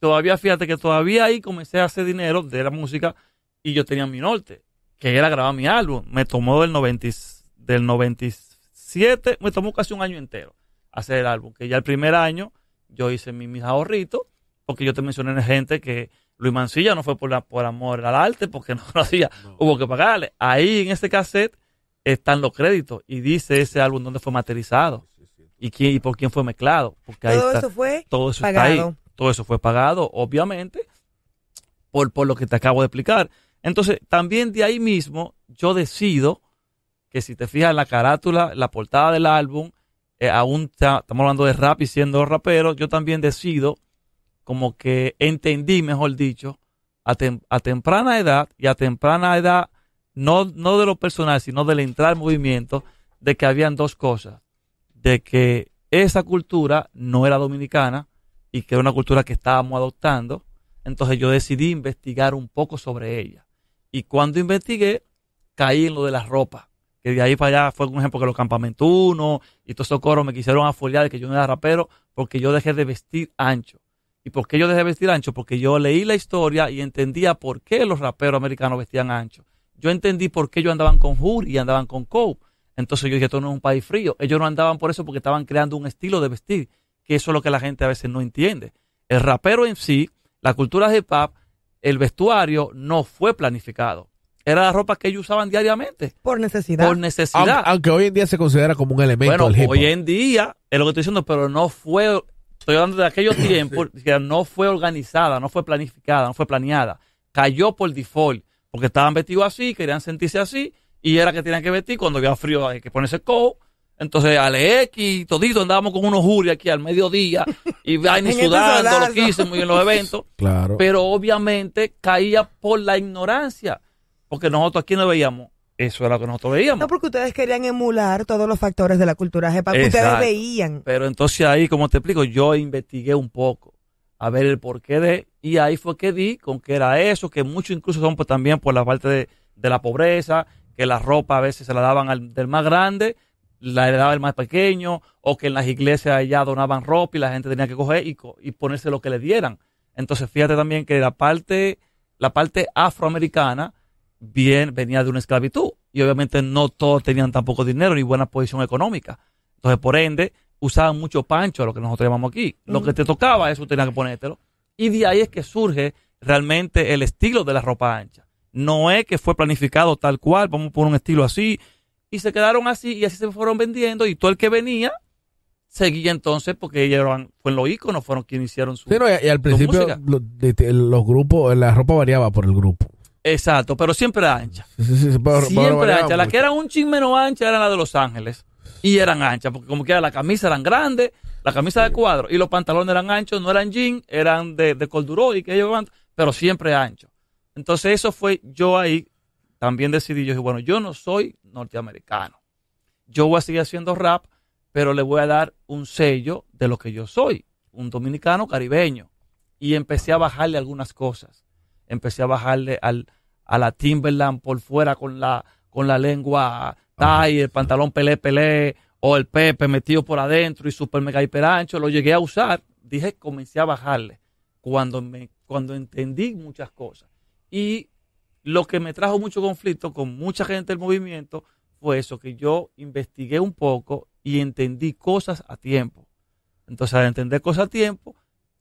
todavía fíjate que todavía ahí comencé a hacer dinero de la música y yo tenía mi norte, que era grabar mi álbum. Me tomó del, 90, y- del 97, me tomó casi un año entero hacer el álbum, que ya el primer año yo hice mi- mis ahorritos, porque yo te mencioné gente que Luis Mancilla no fue por, la- por amor al arte, porque no lo hacía, hubo que pagarle. Ahí en este cassette están los créditos y dice ese álbum dónde fue materializado y quién y por quién fue mezclado, porque ahí Todo está, eso fue todo eso pagado. está ahí. Todo eso fue pagado, obviamente, por, por lo que te acabo de explicar. Entonces, también de ahí mismo, yo decido que si te fijas en la carátula, la portada del álbum, eh, aún ta- estamos hablando de rap y siendo rapero, yo también decido, como que entendí, mejor dicho, a, tem- a temprana edad y a temprana edad, no, no de lo personal, sino del entrar al movimiento, de que habían dos cosas. De que esa cultura no era dominicana y que era una cultura que estábamos adoptando. Entonces yo decidí investigar un poco sobre ella. Y cuando investigué, caí en lo de la ropa. Que de ahí para allá fue un ejemplo que los campamentos uno y todos esos coros me quisieron afoliar de que yo no era rapero porque yo dejé de vestir ancho. ¿Y por qué yo dejé de vestir ancho? Porque yo leí la historia y entendía por qué los raperos americanos vestían ancho. Yo entendí por qué ellos andaban con Hood y andaban con Cope. Entonces yo dije, esto no es un país frío. Ellos no andaban por eso porque estaban creando un estilo de vestir, que eso es lo que la gente a veces no entiende. El rapero en sí, la cultura hip hop, el vestuario no fue planificado. Era la ropa que ellos usaban diariamente, por necesidad. por necesidad. Aunque, aunque hoy en día se considera como un elemento Bueno, del hip hop. hoy en día, es lo que estoy diciendo, pero no fue, estoy hablando de aquellos tiempos, que no fue organizada, no fue planificada, no fue planeada. Cayó por default, porque estaban vestidos así, querían sentirse así, y era que tenían que vestir cuando había frío, hay que ponerse coat. Entonces, Alex, todito andábamos con unos juris aquí al mediodía, y vaina y este sudando, solazo. loquísimo, y en los eventos Claro. pero obviamente caía por la ignorancia, porque nosotros aquí no veíamos, eso era lo que nosotros veíamos. No porque ustedes querían emular todos los factores de la cultura hop que ustedes veían. Pero entonces ahí, como te explico, yo investigué un poco a ver el porqué de, y ahí fue que di con que era eso, que muchos incluso son pues, también por la parte de, de la pobreza, que la ropa a veces se la daban al del más grande, la heredaba el más pequeño, o que en las iglesias allá donaban ropa y la gente tenía que coger y, y ponerse lo que le dieran. Entonces fíjate también que la parte, la parte afroamericana bien, venía de una esclavitud y obviamente no todos tenían tampoco dinero ni buena posición económica. Entonces, por ende, usaban mucho pancho, lo que nosotros llamamos aquí. Lo que te tocaba, eso tenías que ponértelo. Y de ahí es que surge realmente el estilo de la ropa ancha. No es que fue planificado tal cual, vamos por un estilo así. Y se quedaron así y así se fueron vendiendo y todo el que venía seguía entonces porque ellos eran, fueron los íconos, fueron quienes hicieron su... Sí, no, y, y al principio los grupos, la ropa variaba por el grupo. Exacto, pero siempre ancha. Pero- siempre ancha. Las que eran un chin menos ancha eran las de Los Ángeles. Y eran anchas, porque como que era, la camisa eran grandes, la camisa de cuadro, y los pantalones eran anchos, no eran jean, eran de, de corduroy, que ellos van, pero siempre anchos. Entonces eso fue, yo ahí también decidí, yo dije, bueno, yo no soy norteamericano. Yo voy a seguir haciendo rap, pero le voy a dar un sello de lo que yo soy, un dominicano caribeño. Y empecé a bajarle algunas cosas. Empecé a bajarle al, a la Timberland por fuera con la, con la lengua tie, el pantalón pelé pelé, o el pepe metido por adentro y super mega hiper ancho. Lo llegué a usar. Dije, comencé a bajarle cuando, me, cuando entendí muchas cosas. Y lo que me trajo mucho conflicto con mucha gente del movimiento fue eso, que yo investigué un poco y entendí cosas a tiempo. Entonces, al entender cosas a tiempo,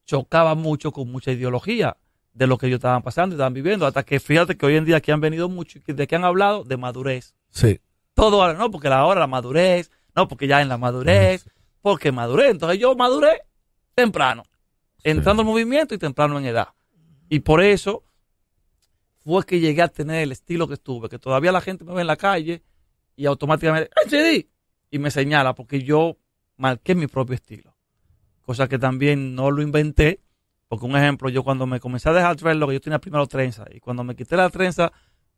chocaba mucho con mucha ideología de lo que ellos estaban pasando y estaban viviendo. Hasta que fíjate que hoy en día aquí han venido muchos, y que- ¿de qué han hablado? De madurez. Sí. Todo ahora, no, porque la hora la madurez, no, porque ya en la madurez, porque maduré. Entonces yo maduré temprano, entrando al movimiento y temprano en edad. Y por eso fue que llegué a tener el estilo que estuve, que todavía la gente me ve en la calle y automáticamente, ¡ay, CD! Y me señala, porque yo marqué mi propio estilo. Cosa que también no lo inventé, porque un ejemplo, yo cuando me comencé a dejar dreadlock, yo tenía primero trenza, y cuando me quité la trenza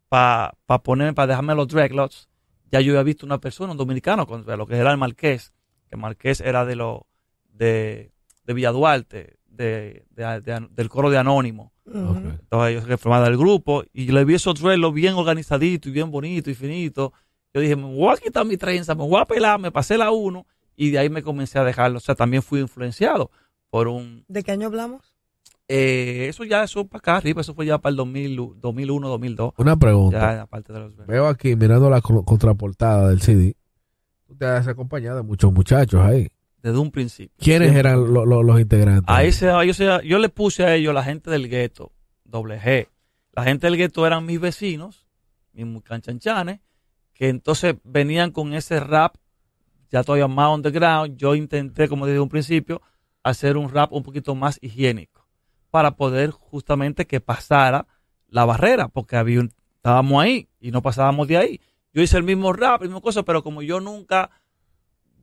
para pa ponerme, para dejarme los dreadlocks, ya yo había visto una persona, un dominicano, con lo que era el Marqués, que Marqués era de lo de, de Villa Duarte, de, de- de- del coro de Anónimo. Ujú. Entonces ellos que formaban el grupo y le vi esos dreadlocks bien organizaditos y bien bonitos y finitos. Yo dije, me voy a quitar mi trenza, me voy a pelar, me pasé la uno y de ahí me comencé a dejarlo. O sea, también fui influenciado por un... ¿De qué año hablamos? Eh, eso ya, eso para acá arriba, eso fue ya para el 2000, 2001, 2002. Una pregunta. Ya de los... Veo aquí, mirando la co- contraportada del CD, tú te has acompañado de muchos muchachos ahí. Desde un principio. ¿Quiénes Siempre. eran lo- lo- los integrantes? A ese, a ellos, yo, le puse a ellos la gente del gueto, doble G. La gente del gueto eran mis vecinos, mis canchanchanes, que entonces venían con ese rap ya todavía más underground. Yo intenté, como en un principio, hacer un rap un poquito más higiénico para poder justamente que pasara la barrera, porque había un- estábamos ahí y no pasábamos de ahí. Yo hice el mismo rap, la misma cosa, pero como yo nunca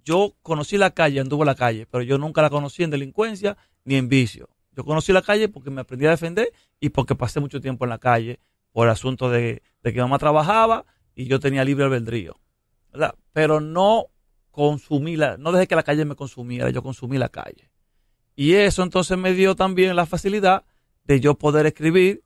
yo conocí la calle, anduve en la calle, pero yo nunca la conocí en delincuencia ni en vicio. Yo conocí la calle porque me aprendí a defender y porque pasé mucho tiempo en la calle por asunto de, de que mamá trabajaba y yo tenía libre albedrío. ¿verdad? Pero no consumí la, no dejé que la calle me consumiera, yo consumí la calle. Y eso entonces me dio también la facilidad de yo poder escribir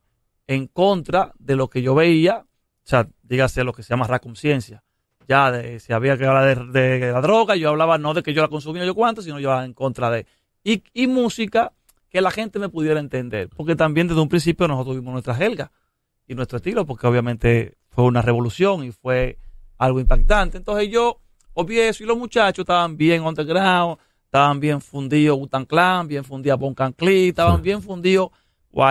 en contra de lo que yo veía, o sea, dígase lo que se llama conciencia ya de si había que hablar de, la droga, yo hablaba no de que yo la consumía yo cuánto, sino yo en contra de. Y, y música que la gente me pudiera entender, porque también desde un principio nosotros tuvimos nuestra helga y nuestro estilo, porque obviamente fue una revolución y fue algo impactante. Entonces yo obvié eso y los muchachos estaban bien underground, estaban bien fundidos Wutan Clan, bien fundidos Boncan Clee, estaban Sí. bien fundidos.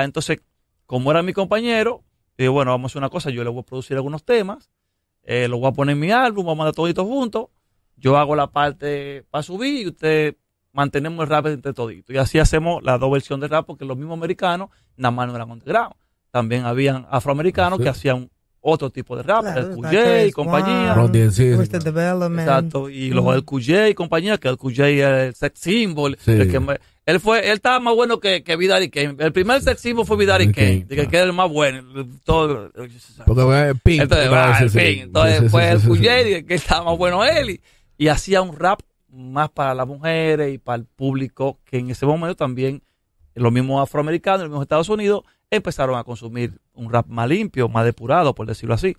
Entonces, como era mi compañero, dije, bueno, vamos a hacer una cosa, yo le voy a producir algunos temas eh, lo voy a poner en mi álbum, vamos a mandar toditos juntos. Yo hago la parte para subir y usted mantenemos el rap entre toditos. Y así hacemos las dos versiones de rap porque los mismos americanos nada más no eran underground. También habían afroamericanos Sí. que hacían otro tipo de rap, Claro, el QJ y compañía. Twisted Development. Exacto, y los del QJ y compañía, que el QJ era el sex symbol. Sí. el que me- él fue, él estaba más bueno que, que Vidal Kane. El primer sex symbol fue Vidal Kane, Kane, de que, era el más bueno. Todo, Porque fue Pink. entonces, entonces fue sí, el sí. Cuyeri, que estaba más bueno él, y, y hacía un rap más para las mujeres y para el público, que en ese momento también los mismos afroamericanos, los mismos Estados Unidos, empezaron a consumir un rap más limpio, más depurado, por decirlo así.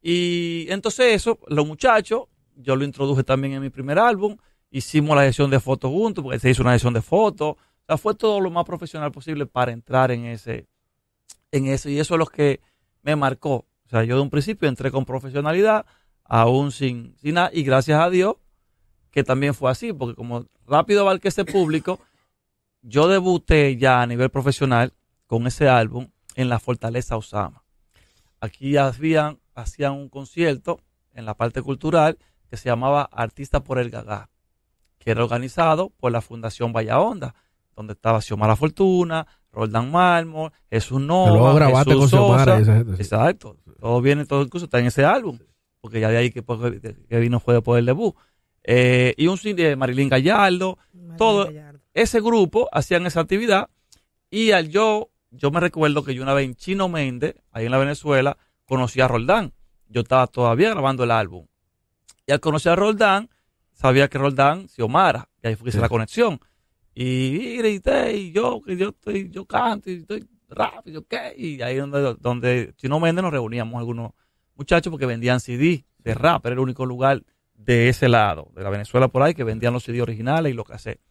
Y entonces eso, los muchachos, yo lo introduje también en mi primer álbum, hicimos la sesión de fotos juntos, porque se hizo una sesión de fotos, o sea, fue todo lo más profesional posible para entrar en ese, en eso, y eso es lo que me marcó. O sea, yo de un principio entré con profesionalidad, aún sin, nada, y gracias a Dios que también fue así, porque como rápido abarqué ese público, yo debuté ya a nivel profesional con ese álbum en la Fortaleza Osama. aquí habían, hacían un concierto en la parte cultural que se llamaba Artista por el Gagá, que era organizado por la Fundación Vaya Onda, donde estaba Xiomara Fortuna, Roldán Mármol, Jesús luego Nova, grabaste Jesús con Sosa. y esa gente. sí. Exacto. Todo viene, todo incluso está en ese álbum. Porque ya de ahí que, que vino fue después del debut. Eh, y un cine de Marilyn Gallardo. Todo- Ese grupo hacían esa actividad. Y al yo, yo me recuerdo que yo una vez en Chino Méndez, ahí en la Venezuela, conocí a Roldán. Yo estaba todavía grabando el álbum. Y al conocer a Roldán, sabía que Roldán, Xiomara, y ahí fue que hice Sí. la conexión. Y, y grité, y yo, que yo estoy, yo canto, y estoy rap, y yo qué. Y ahí donde, donde Chino Méndez nos reuníamos algunos muchachos porque vendían CD de rap, era el único lugar de ese lado, de la Venezuela por ahí, que vendían los CD originales y los cassettes.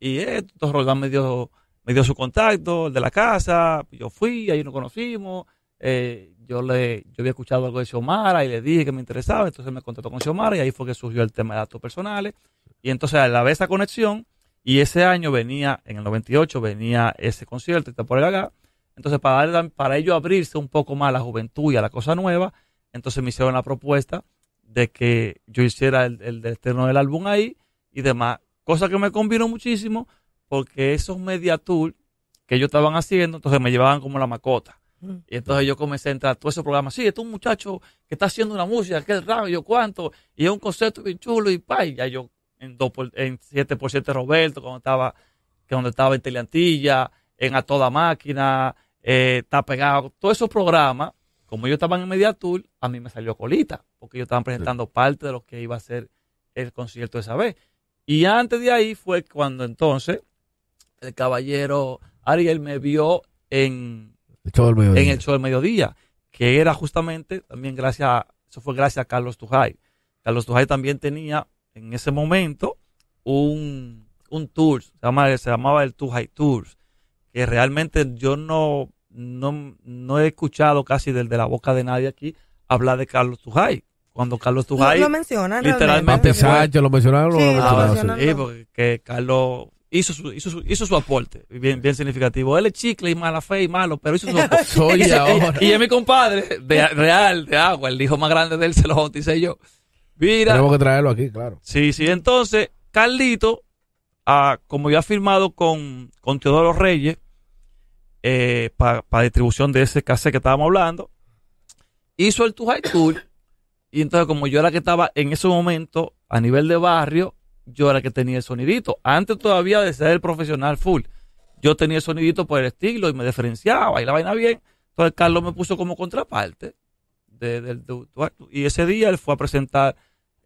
Y entonces Roldán me dio, me dio su contacto, el de la casa, yo fui, ahí nos conocimos, eh, yo le, yo había escuchado algo de Xiomara y le dije que me interesaba, entonces me contactó con Xiomara y ahí fue que surgió el tema de datos personales. Y entonces a la vez esa conexión, y ese año venía, en el 98, venía ese concierto, está por acá. Entonces, para, darle- para ello abrirse un poco más a la juventud y a la cosa nueva, entonces me hicieron la propuesta de que yo hiciera el, el estreno del álbum ahí y demás. Cosa que me combinó muchísimo porque esos media tour que ellos estaban haciendo, entonces me llevaban como la macota. Mm. Y entonces yo comencé a entrar a todo ese programa. Sí, este es un muchacho que está haciendo una música, que es raro, yo cuánto, y es un concepto bien chulo, y pa, y ya yo en, dos por, en 7 por 7 Roberto, cuando estaba, que donde estaba en Teleantilla, en A Toda Máquina, eh, está pegado, todos esos programas, como ellos estaban en Media Tour, a mí me salió colita, porque ellos estaban presentando parte de lo que iba a ser el concierto esa vez. Y antes de ahí fue cuando entonces el caballero Ariel me vio en, El show del mediodía. en el show del mediodía, que era justamente también gracias, a- eso fue gracias a Carlos Tujay. Carlos Tujay también tenía en ese momento un, un tour, se, llama, se llamaba el Tujay Tours, que realmente yo no, no, no he escuchado casi desde la boca de nadie aquí hablar de Carlos Tujay. Cuando Carlos Lo, Tujay lo mencionan literalmente Papi Sánchez, lo mencionaron. Sí, no lo mencionaron? sí, no. porque que Carlos hizo su, hizo, su, hizo su aporte, bien, bien significativo. Él es chicle y mala fe y malo, pero hizo su aporte. Soy Y- ahora. Y es mi compadre, de, real, de agua, el hijo más grande de él se lo bauticé yo. Mira, Tenemos que traerlo aquí, claro. sí, sí, entonces, Carlito, ah, como ya ha firmado con, con Teodoro Reyes, para distribución de ese cassette que estábamos hablando, hizo el Tujay Tour, y entonces como yo era que estaba en ese momento, a nivel de barrio, yo era que tenía el sonidito. Antes todavía de ser el profesional full, yo tenía el sonidito por el estilo y me diferenciaba y la vaina bien. Entonces Carlos me puso como contraparte. de- del du- y ese día él fue a presentar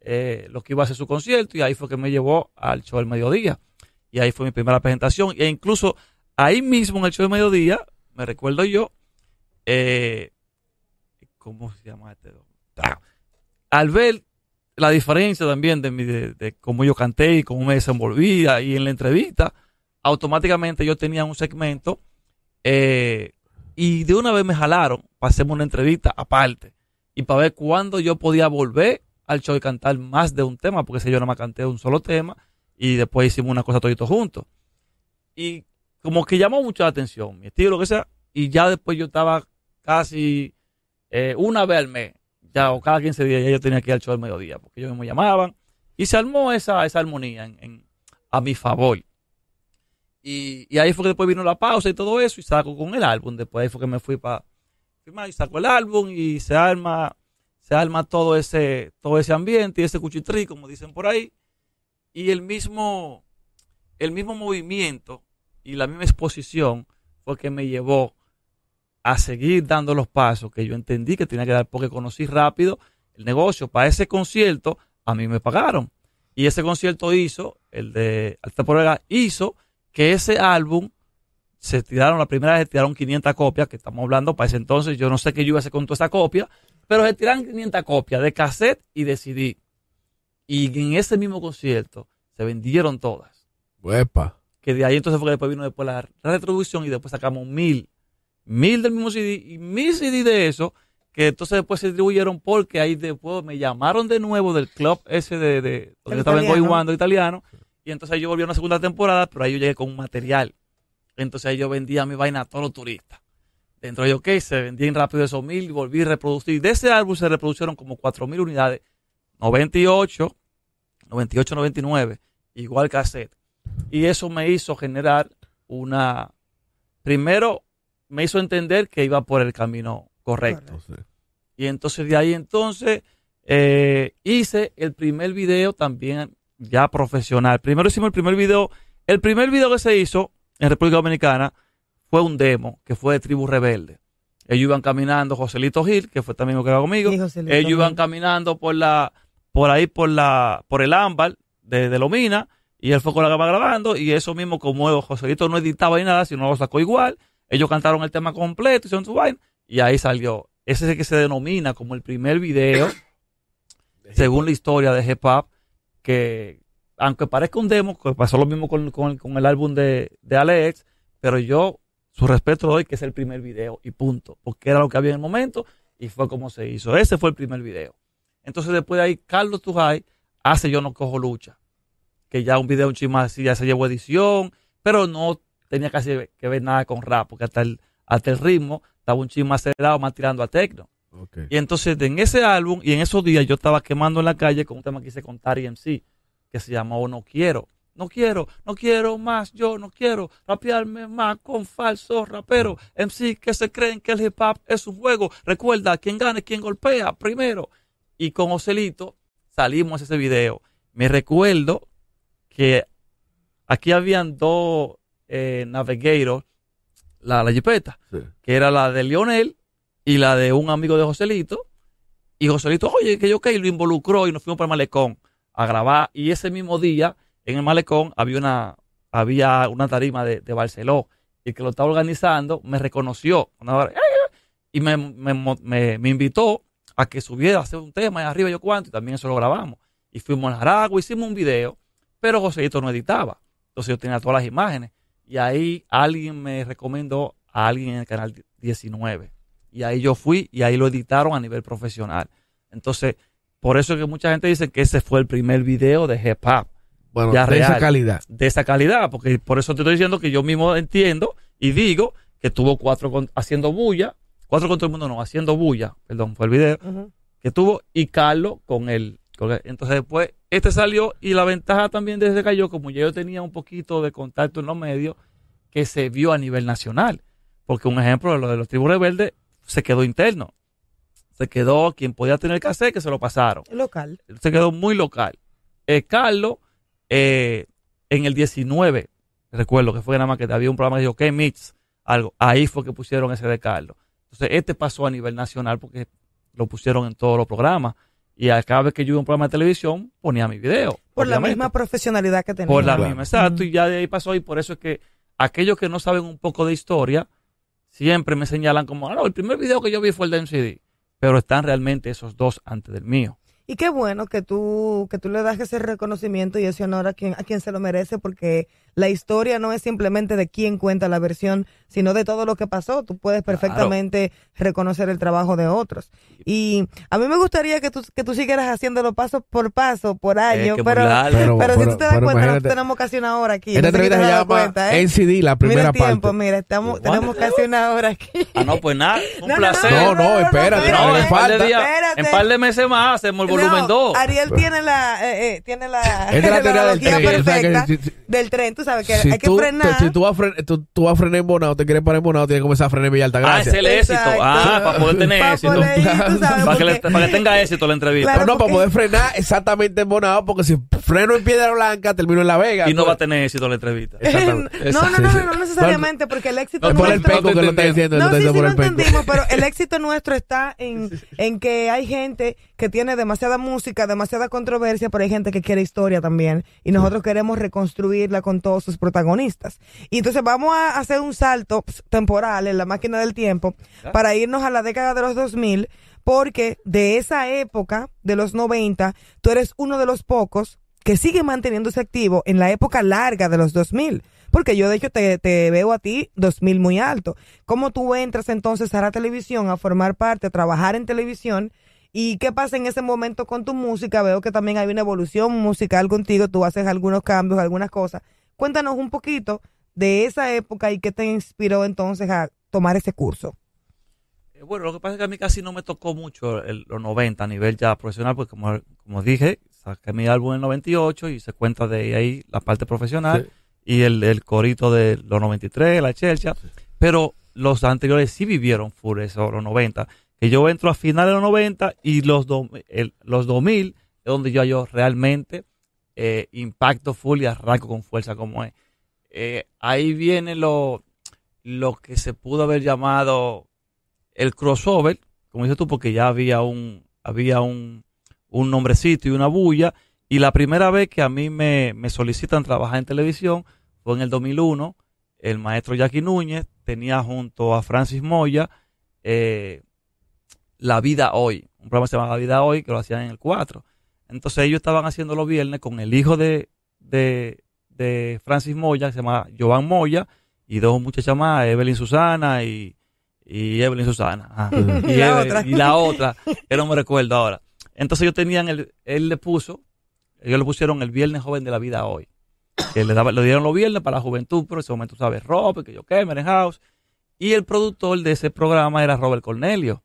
eh, lo que iba a ser su concierto y ahí fue que me llevó al show del mediodía. Y ahí fue mi primera presentación. E incluso ahí mismo en el show del mediodía, me recuerdo yo, eh, ¿cómo se llama este? Ah, al la diferencia también de, mi, de, de cómo yo canté y cómo me desenvolvía y en la entrevista, automáticamente yo tenía un segmento eh, y de una vez me jalaron para hacerme una entrevista aparte y para ver cuándo yo podía volver al show y cantar más de un tema, porque si yo nada más canté un solo tema y después hicimos una cosa todito juntos. Y como que llamó mucho la atención, mi estilo, lo que sea, y ya después yo estaba casi eh, una vez al mes, o cada 15 días ya yo tenía que ir al show del mediodía, porque ellos me llamaban y se armó esa, esa armonía a mi favor. Y, y ahí fue que después vino la pausa y todo eso y saco con el álbum. Después ahí fue que me fui para firmar y saco el álbum y se arma, se arma todo ese, todo ese ambiente y ese cuchitrí, como dicen por ahí. Y el mismo, el mismo movimiento y la misma exposición fue que me llevó a seguir dando los pasos que yo entendí que tenía que dar porque conocí rápido el negocio. Para ese concierto a mí me pagaron. Y ese concierto hizo, el de Alta Porera, hizo que ese álbum se tiraron, la primera vez se tiraron 500 copias, que estamos hablando para ese entonces, yo no sé qué yo iba a hacer con toda esa copia, pero se tiraron 500 copias de cassette y de CD. Y en ese mismo concierto se vendieron todas. Que de ahí entonces fue que después vino después la retribución y después sacamos mil, mil del mismo CD y mil CD de eso, que entonces después se distribuyeron porque ahí después me llamaron de nuevo del club ese de, de donde estaba en italiano. Y entonces yo volví a una segunda temporada, pero ahí yo llegué con un material. Entonces ahí yo vendía mi vaina a todos los turistas. Dentro de OK se vendían rápido esos mil y volví a reproducir. De ese álbum se reproducieron como cuatro mil unidades. 98, 98, 99, igual cassette. Y eso me hizo generar una... Primero, me hizo entender que iba por el camino correcto. Y entonces de ahí entonces eh, hice el primer video también ya profesional. Primero hicimos el primer video. El primer video que se hizo en República Dominicana fue un demo que fue de Tribu Rebelde. Ellos iban caminando, Joselito Gil, que fue también lo que era conmigo. Ellos iban caminando por la, por ahí por la, por el ámbar de, de Lomina, y él fue con la cámara grabando, y eso mismo, como Joselito no editaba ni nada, sino lo sacó igual, ellos cantaron el tema completo, hicieron su vaina, y ahí salió. Ese es el que se denomina como el primer video, según la historia de hip hop, que aunque parezca un demo, que pasó lo mismo con, con- con el álbum de, de Alex, pero yo su respeto doy que es el primer video y punto, porque era lo que había en el momento y fue como se hizo. Ese fue el primer video. Entonces después de ahí, Carlos Tujay hace Yo no cojo lucha, que ya un video un chisme así, ya se llevó edición, pero no tenía casi que ver nada con rap, porque hasta el, hasta el ritmo estaba un chisme acelerado, más tirando a techno. ok. Y entonces en ese álbum y en esos días yo estaba quemando en la calle con un tema que hice con Tari MC, que se llamó No Quiero. No quiero, no quiero más, yo no quiero rapearme más con falsos raperos. MC que se creen que el hip hop es un juego. Recuerda, quien gane, quien golpea primero. Y con Ocelito salimos ese video. Me recuerdo que aquí habían dos eh, Navigator, la, la jipeta Sí. que era la de Lionel y la de un amigo de Joselito. Y Joselito, oye, que yo que lo involucró y nos fuimos para el malecón a grabar. Y ese mismo día, en el malecón, había una, había una tarima de, de Barceló. Y el que lo estaba organizando me reconoció. Y me, me, me- me invitó a que subiera a hacer un tema de arriba yo cuánto. Y también eso lo grabamos. Y fuimos a Aragua, hicimos un video. Pero Joselito no editaba. Entonces yo tenía todas las imágenes. Y ahí alguien me recomendó a alguien en el canal 19. Y ahí yo fui y ahí lo editaron a nivel profesional. Entonces, por eso es que mucha gente dice que ese fue el primer video de hip hop Bueno, Ya de esa calidad. de esa calidad, porque por eso te estoy diciendo que yo mismo entiendo y digo que tuvo cuatro con- haciendo bulla, cuatro con todo el mundo no, haciendo bulla, perdón, fue el video que tuvo y Carlos con él. Entonces después este salió y la ventaja también de ese cayó, como ya yo tenía un poquito de contacto en los medios, que se vio a nivel nacional. Porque un ejemplo de lo de los tribus rebeldes se quedó interno. Se quedó quien podía tener cassette que se lo pasaron Local. se quedó muy local. Eh, Carlos, eh, en el 19, recuerdo que fue nada más que había un programa que dijo, ¿qué mix? Algo. Ahí fue que pusieron ese de Carlos. Entonces, este pasó a nivel nacional porque lo pusieron en todos los programas. Y a cada vez que yo iba a un programa de televisión, ponía mi video. Por la misma profesionalidad que tenía. Por la Claro. misma, exacto. Y ya de ahí pasó. Y por eso es que aquellos que no saben un poco de historia, siempre me señalan como, ah, no, el primer video que yo vi fue el de MCD. Pero están realmente esos dos antes del mío. Y qué bueno que tú, que tú le das ese reconocimiento y ese honor a quien, a quien se lo merece, porque la historia no es simplemente de quién cuenta la versión, sino de todo lo que pasó. Tú puedes perfectamente reconocer el trabajo de otros. Y a mí me gustaría que tú, que tú siguieras haciéndolo paso por paso, por año, pero, largo. pero, Pero- si pero- tú te das pero cuenta, imagínate. tenemos casi una hora aquí. Esta No sé entrevista se llama cuenta, ¿eh? NCD, la Mira primera el tiempo, parte. mira, estamos, tenemos casi una hora aquí. Ah, no, pues nada, un No, no, placer. No, no, espérate, espérate. No, le en par de días, Espérate. en par de meses más hacemos el volumen No, 2. Ariel tiene la, eh, eh, tiene la, es la teoría del tren, perfecta del tren. Tú sabes que si hay que tú, frenar. Si tú vas a frenar, tú, tú vas a frenar en Bonao, te quieres parar en Bonao, tienes que comenzar a frenar en Villa Ah, Altagracia. ese es el éxito. Exacto. Ah, para poder tener éxito. poder ir, tú sabes, para, que le- porque- para que tenga éxito la entrevista. Claro, Pero no, para poder frenar exactamente en Bonao, porque si freno en Piedra Blanca, termino en La Vega. y no Pues, va a tener éxito la entrevista. Exactamente. no, no, no, no, no, necesariamente, porque el éxito No, por el nuestro... penco que lo está diciendo, No, sí, sí, penco. entendimos, pero el éxito nuestro está en, en que hay gente que tiene demasiada música, demasiada controversia, pero hay gente que quiere historia también. Y nosotros queremos reconstruirla con todos sus protagonistas. Y entonces vamos a hacer un salto temporal en la máquina del tiempo para irnos a la década de los 2000, porque de esa época, de los 90, tú eres uno de los pocos que sigue manteniéndose activo en la época larga de los 2000. Porque yo, de hecho, te, te veo a ti 2000 muy alto. ¿Cómo tú entras entonces a la televisión, a formar parte, a trabajar en televisión? ¿Y qué pasa en ese momento con tu música? Veo que también hay una evolución musical contigo, tú haces algunos cambios, algunas cosas. Cuéntanos un poquito de esa época y qué te inspiró entonces a tomar ese curso. Eh, Bueno, lo que pasa es que a mí casi no me tocó mucho el- los 90 a nivel ya profesional, porque como, como dije, saqué mi álbum en el 98 y se cuenta de ahí la parte profesional Sí. y el, el corito de los 93, la chelcha, pero los anteriores sí vivieron full eso, los 90, que yo entro a finales de los 90 y los, do- el- los 2000 es donde yo, yo realmente eh, impacto full y arranco con fuerza como es. Eh, ahí viene lo, lo que se pudo haber llamado el crossover, como dices tú, porque ya había un, había un, un nombrecito y una bulla. Y la primera vez que a mí me, me solicitan trabajar en televisión fue en el 2001. El maestro Jackie Núñez tenía junto a Francis Moya eh, La Vida Hoy, un programa que se llama La Vida Hoy, que lo hacían en el 4. Entonces ellos estaban haciendo los viernes con el hijo de, de, de Francis Moya, que se llama Joan Moya, y dos muchachas más, Evelyn Susana y, y Evelyn Susana. ajá. Y la Evelyn- otra. y la otra, que no me recuerdo ahora. Entonces ellos tenían, el, él le puso, ellos le pusieron el Viernes Joven de la Vida Hoy. Que le, daba, le dieron los viernes para la juventud, pero en ese momento, ¿sabes? Rob, que yo qué, Merenhouse. Y el productor de ese programa era Robert Cornelio.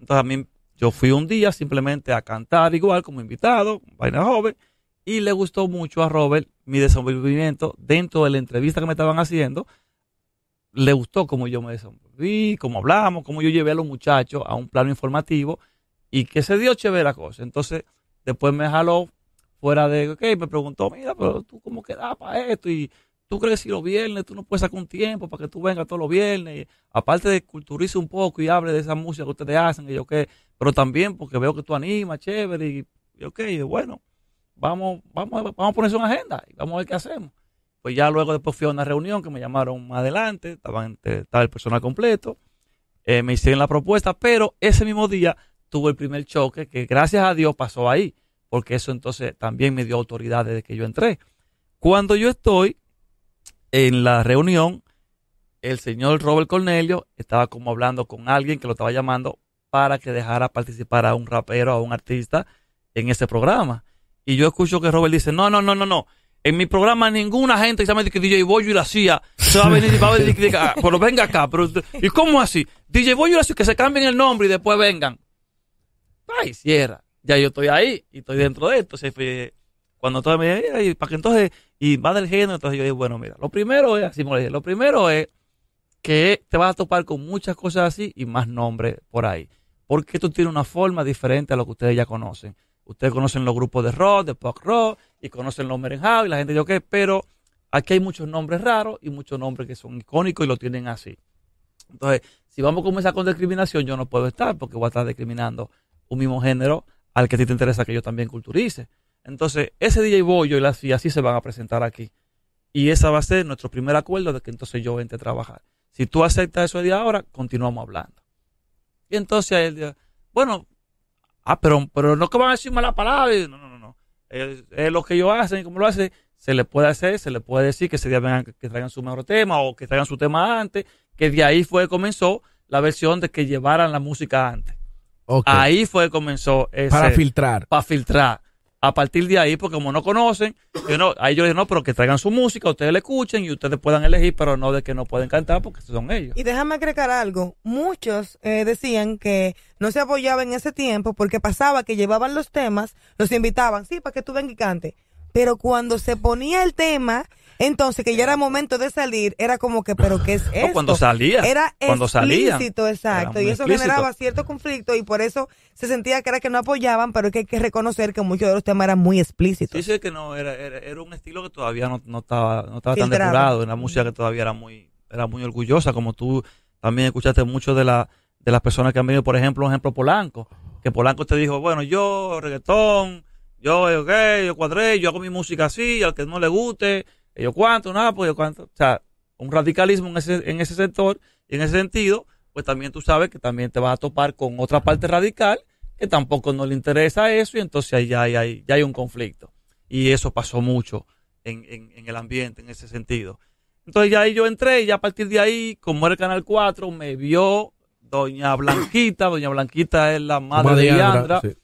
Entonces a mí, yo fui un día simplemente a cantar igual como invitado, vaina joven, y le gustó mucho a Robert mi desenvolvimiento dentro de la entrevista que me estaban haciendo. Le gustó cómo yo me desenvolví, cómo hablamos, cómo yo llevé a los muchachos a un plano informativo y que se dio chévere la cosa. Entonces, después me jaló fuera de, ok, me preguntó, mira, pero tú cómo quedas para esto y tú crees que si los viernes tú no puedes sacar un tiempo para que tú vengas todos los viernes, aparte de culturice un poco y hable de esa música que ustedes hacen, y yo qué, pero también porque veo que tú animas, chévere, y yo y bueno, vamos, vamos, vamos a poner eso en agenda y vamos a ver qué hacemos. Pues ya luego después fui a una reunión que me llamaron más adelante, estaban, eh, estaba el personal completo, eh, me hicieron la propuesta, pero ese mismo día tuvo el primer choque que gracias a Dios pasó ahí, porque eso entonces también me dio autoridad desde que yo entré. Cuando yo estoy en la reunión, el señor Robert Cornelio estaba como hablando con alguien que lo estaba llamando para que dejara participar a un rapero, a un artista en ese programa. Y yo escucho que Robert dice, no, no, no, no, no. En mi programa ninguna gente que se llama DJ Boyo y la CIA se va a venir y va a venir "Ah, pero venga acá, pero ¿y cómo así? DJ Boyo y la CIA que se cambien el nombre y después vengan. Ay, cierra. Ya yo estoy ahí y estoy dentro de esto. Entonces, cuando todo me dice, "Mira, y para que entonces, y va del género, entonces yo digo, bueno, mira, lo primero es, así me lo dije, lo primero es que te vas a topar con muchas cosas así y más nombres por ahí. Porque tú tienes una forma diferente a lo que ustedes ya conocen. Ustedes conocen los grupos de rock, de pop rock, y conocen los merenjados y la gente yo qué, pero aquí hay muchos nombres raros y muchos nombres que son icónicos y lo tienen así. Entonces, si vamos a comenzar con discriminación, yo no puedo estar porque voy a estar discriminando un mismo género al que a ti te interesa que yo también culturice. Entonces, ese DJ Boyo y la CIA así se van a presentar aquí. Y ese va a ser nuestro primer acuerdo de que entonces yo entre a trabajar. Si tú aceptas eso de ahora, continuamos hablando. Y entonces él dice, bueno, ah, pero, pero no que van a decir mala palabra. Y, No, no, no, no. Es, es lo que ellos hacen y como lo hacen, se le puede hacer, se le puede decir que ese día vengan, que traigan su mejor tema o que traigan su tema antes, que de ahí fue que comenzó la versión de que llevaran la música antes. Ahí fue que comenzó ese, Para filtrar. para filtrar. A partir de ahí, porque como no conocen, yo no, yo les digo, no, pero que traigan su música, ustedes la escuchen y ustedes puedan elegir, pero no de que no pueden cantar porque son ellos. Y déjame agregar algo. Muchos eh, decían que no se apoyaban en ese tiempo porque pasaba que llevaban los temas, los invitaban, sí, para que tú vengas y cante. Pero cuando se ponía el tema, entonces que ya era momento de salir, era como que, ¿pero qué es esto? cuando salía, Era cuando explícito, exacto. era Y eso explícito. generaba cierto conflicto y por eso se sentía que era que no apoyaban, pero que hay que reconocer que muchos de los temas eran muy explícitos. Sí, sí, que no, era, era, era un estilo que todavía no, no estaba, no estaba tan depurado, una música que todavía era muy, era muy orgullosa, como tú también escuchaste mucho de la, de las personas que han venido, por ejemplo, un ejemplo Polanco, que Polanco te dijo, bueno, yo reggaetón, yo, qué, yo cuadré, yo hago mi música así, al que no le guste, yo cuánto, nada, pues yo cuánto, o sea, un radicalismo en ese, en ese sector, y en ese sentido, pues también tú sabes que también te vas a topar con otra parte radical que tampoco no le interesa eso y entonces ahí ya hay, hay- ya hay un conflicto. Y eso pasó mucho en, en- en el ambiente, en ese sentido. Entonces ya ahí yo entré y ya a partir de ahí, como era el Canal 4, me vio doña Blanquita, doña Blanquita es la madre de Diandra, sí.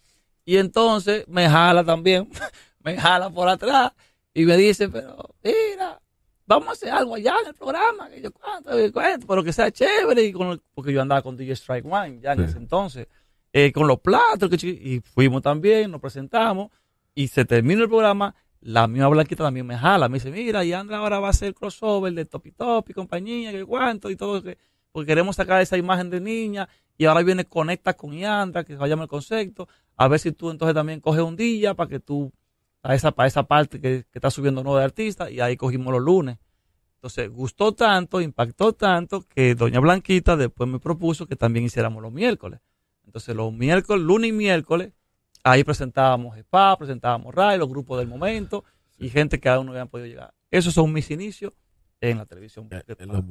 y entonces me jala también, me jala por atrás y me dice, pero mira, vamos a hacer algo allá en el programa, que yo cuento, que cuento, pero que sea chévere, y con, porque yo andaba con DJ Strike One ya en Sí. ese entonces, eh, con los platos, que y fuimos también, nos presentamos, y se termina el programa, la misma Blanquita también me jala, me dice, mira, y Andra ahora va a hacer crossover de Topi Topi, compañía, que cuánto, y todo, que, porque queremos sacar esa imagen de niña, y ahora viene Conecta con Yandra, que vayamos el concepto, a ver si tú entonces también coges un día para que tú, a esa, para esa parte que, que está subiendo nuevo de artista, y ahí cogimos los lunes. Entonces, gustó tanto, impactó tanto, que Doña Blanquita después me propuso que también hiciéramos los miércoles. Entonces, los miércoles, lunes y miércoles, ahí presentábamos SPA, presentábamos RAI, los grupos del momento, y gente que aún no habían podido llegar. Esos son mis inicios en la televisión, Eh,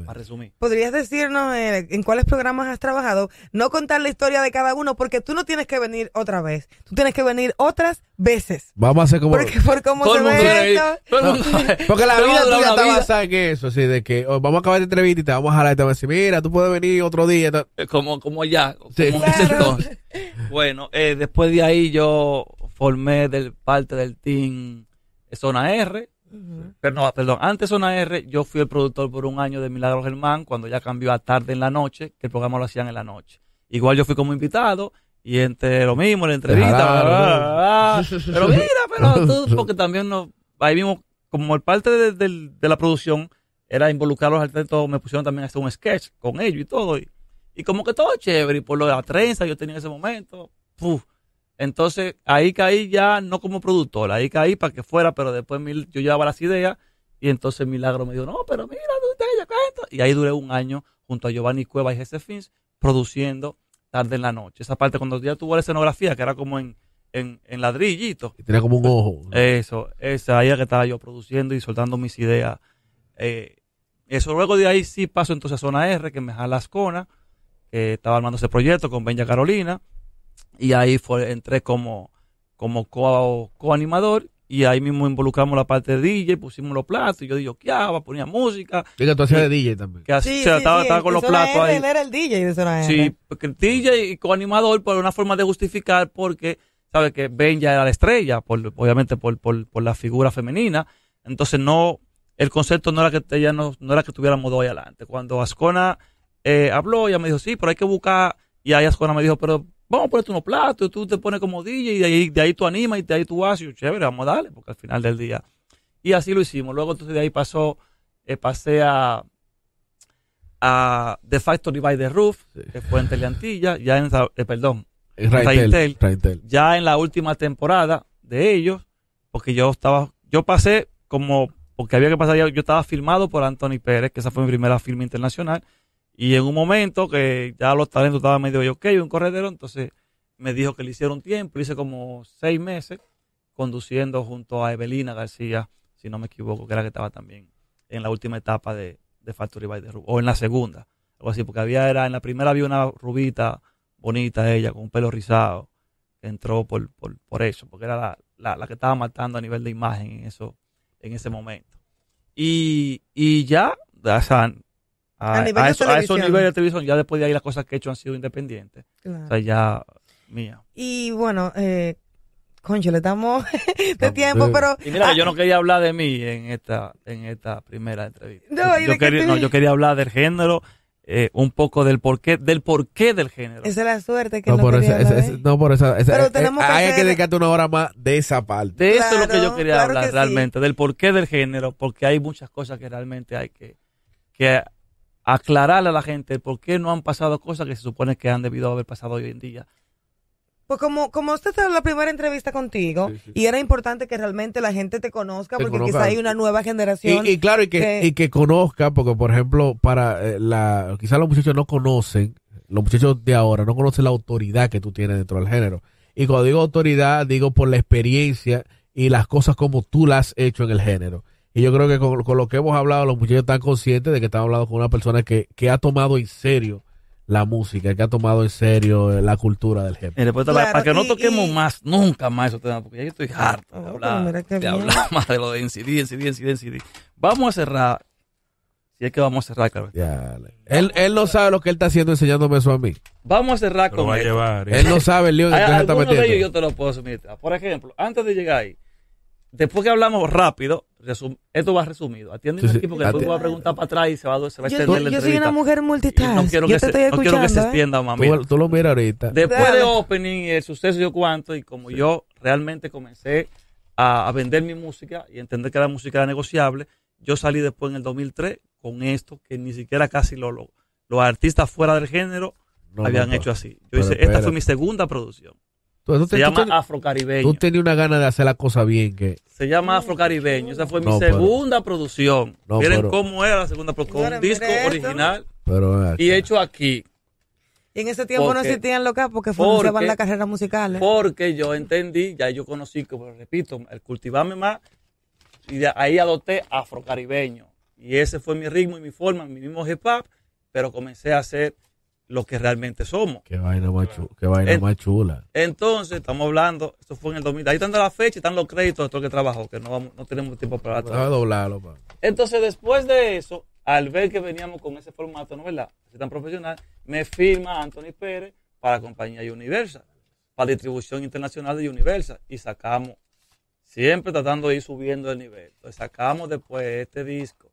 para, resumir. ¿Podrías decirnos eh, en cuáles programas has trabajado? No contar la historia de cada uno, porque tú no tienes que venir otra vez. Tú tienes que venir otras veces. Vamos a hacer como... Porque por cómo Todo se ve esto. Porque la vida tuya está basada en eso, así de que oh, vamos a acabar de entrevista y te vamos a jalar y te vamos a decir, mira, tú puedes venir otro día. tal. como, como ya, Sí. Claro. Bueno, eh, después de ahí yo formé del, parte del team Zona R. Pero no, perdón, antes de Zona R, yo fui el productor por un año de Milagro Germán, cuando ya cambió a tarde en la noche, que el programa lo hacían en la noche. Igual yo fui como invitado, y entre lo mismo, la entrevista, Claro, bla, bla, bla, bla. pero mira, pero tú, porque también no, ahí mismo, como el parte de, del- de la producción era involucrar a los artistas, me pusieron también a hacer un sketch con ellos y todo, y, y como que todo chévere, y por lo de la trenza yo tenía en ese momento, puf. Entonces ahí caí ya no como productor, ahí caí para que fuera, pero después Mil- yo llevaba las ideas y entonces Milagro me dijo, no, pero mira, tú cuento. Y ahí duré un año junto a Giovanni Cueva y Jesse Fins produciendo tarde en la noche. Esa parte cuando ya tuvo la escenografía, que era como en, en, en ladrillito. Y tenía como un ojo. Eso, esa ahí era que estaba yo produciendo y soltando mis ideas. Eh, eso luego de ahí sí paso entonces a Zona R, que me jala Ascona, que estaba armando ese proyecto con Benja Carolina. Y ahí fue, entré como, como co- coanimador y ahí mismo involucramos la parte de DJ, pusimos los platos y yo digo, ¿qué hago? Ponía música. Y que tú hacías de DJ también. Que así, Sí, o sea, sí, estaba, sí, estaba en- con los platos R, ahí. Él era el DJ de Zona. Sí, porque el DJ y coanimador, por una forma de justificar, porque sabe que Benja era la estrella, por, obviamente por, por, por la figura femenina. Entonces, no, el concepto no era que ella no, no era que tuviéramos dos ahí adelante. Cuando Ascona eh, habló, ella me dijo, sí, pero hay que buscar. Y ahí Ascona me dijo, pero vamos a ponerte unos platos, tú te pones como DJ y de ahí, de ahí tú animas y de ahí tú haces. Chévere, vamos a darle, porque al final del día. Y así lo hicimos. Luego, entonces, de ahí pasó, eh, pasé a, a The Factory by the Roof, Sí. que fue en Teleantilla, ya en, eh, perdón. Raintel. Raintel. ya en la última temporada de ellos, porque yo estaba, yo pasé como, porque había que pasar, yo estaba filmado por Anthony Pérez, que esa fue mi primera firma internacional, y en un momento que ya los talentos estaban medio ok, un corredero, entonces me dijo que le hicieron tiempo, hice como seis meses conduciendo junto a Evelina García, si no me equivoco, que era que estaba también en la última etapa de, de Factory by the Roof, o en la segunda, algo así, porque había, era, en la primera había una rubita bonita ella, con un pelo rizado, que entró por, por, por eso, porque era la, la, la que estaba matando a nivel de imagen en eso, en ese momento. Y, y ya, o sea, a, A nivel a de eso- a esos televisión. niveles de televisión, ya después de ahí las cosas que he hecho han sido independientes. Claro. O sea, ya mía. Y bueno, eh, concho, le estamos de tiempo, pero... Y mira, Ah, yo no quería hablar de mí en esta, en esta primera entrevista. No, ¿y yo, quería, te- no, yo quería hablar del género, eh, un poco del porqué, del porqué del género. Esa es la suerte que No no por, esa, no por esa. esa- Pero eh, tenemos que hay hacer- que dedicarte una hora más de esa parte. De eso es lo que yo quería claro hablar que sí. realmente, del porqué del género, porque hay muchas cosas que realmente hay que, que aclararle a la gente por qué no han pasado cosas que se supone que han debido haber pasado hoy en día. Pues como, como esta es la primera entrevista contigo, Sí, sí. y era importante que realmente la gente te conozca, Te porque conozca. quizá hay una nueva generación. Y, y claro, y que, que- y que conozca, porque por ejemplo, para eh, la, quizás los muchachos no conocen, los muchachos de ahora no conocen la autoridad que tú tienes dentro del género. Y cuando digo autoridad, digo por la experiencia y las cosas como tú las has hecho en el género. Y yo creo que con, con lo que hemos hablado, los muchachos están conscientes de que están hablando con una persona que, que ha tomado en serio la música, que ha tomado en serio eh, la cultura del género. Y después, Claro, para que no toquemos y- más, nunca más esos temas, porque ya yo estoy harto de Oh, hablar, pero mira qué de hablar más de lo de NCD, NCD, NCD, NCD. Vamos a cerrar, si es que vamos a cerrar, claro. Ya, él, él no sabe lo que él está haciendo enseñándome eso a mí. Vamos a cerrar Te lo con va a esto. llevar. ¿eh? Él no sabe el lío que se está de ellos metiendo. yo te lo puedo asumir. Por ejemplo, antes de llegar ahí, después que hablamos rápido, resum- esto va resumido. Atiende Sí, sí. aquí porque después Ati- voy a preguntar para atrás y se va, a- se va a Yo, extender la yo soy una mujer Y multitask. no quiero yo que te se, estoy no quiero que se escuchando. ¿eh? extienda, mami. Tú, tú lo miras ahorita. Después Dale. de opening, el suceso y yo cuánto, y como yo realmente comencé a, a vender mi música y entender que la música era negociable, yo salí después en el 2003 con esto, que ni siquiera casi lo, lo- los artistas fuera del género No, habían no, hecho así. Yo hice, esta fue mi segunda producción. Tú, tú Se llama tú, te- Afrocaribeño. tú tenías una gana de hacer la cosa bien que Se llama Afrocaribeño. Esa fue mi No, pero- segunda producción. No, Miren pero- cómo era la segunda producción. Señores, Un disco esto. original pero ven y hecho aquí. Y en ese tiempo no existían locas porque financiaban la carrera musical. ¿eh? Porque yo entendí, ya yo conocí, como repito, el cultivarme más, y de ahí adopté afrocaribeño. Y ese fue mi ritmo y mi forma, mi mismo hip hop, pero comencé a hacer lo que realmente somos. Qué vaina más chula. Qué vaina En- más chula. Entonces, estamos hablando, esto fue en el 2000, ahí están la fecha, y están los créditos de todo el que trabajó, que no, vamos, no tenemos tiempo para atrás. doblarlo, pa. Entonces, después de eso, al ver que veníamos con ese formato, ¿no verdad? Así tan profesional, me firma Anthony Pérez para la compañía Universal, para distribución internacional de Universal, y sacamos, siempre tratando de ir subiendo el nivel. Entonces, sacamos después este disco,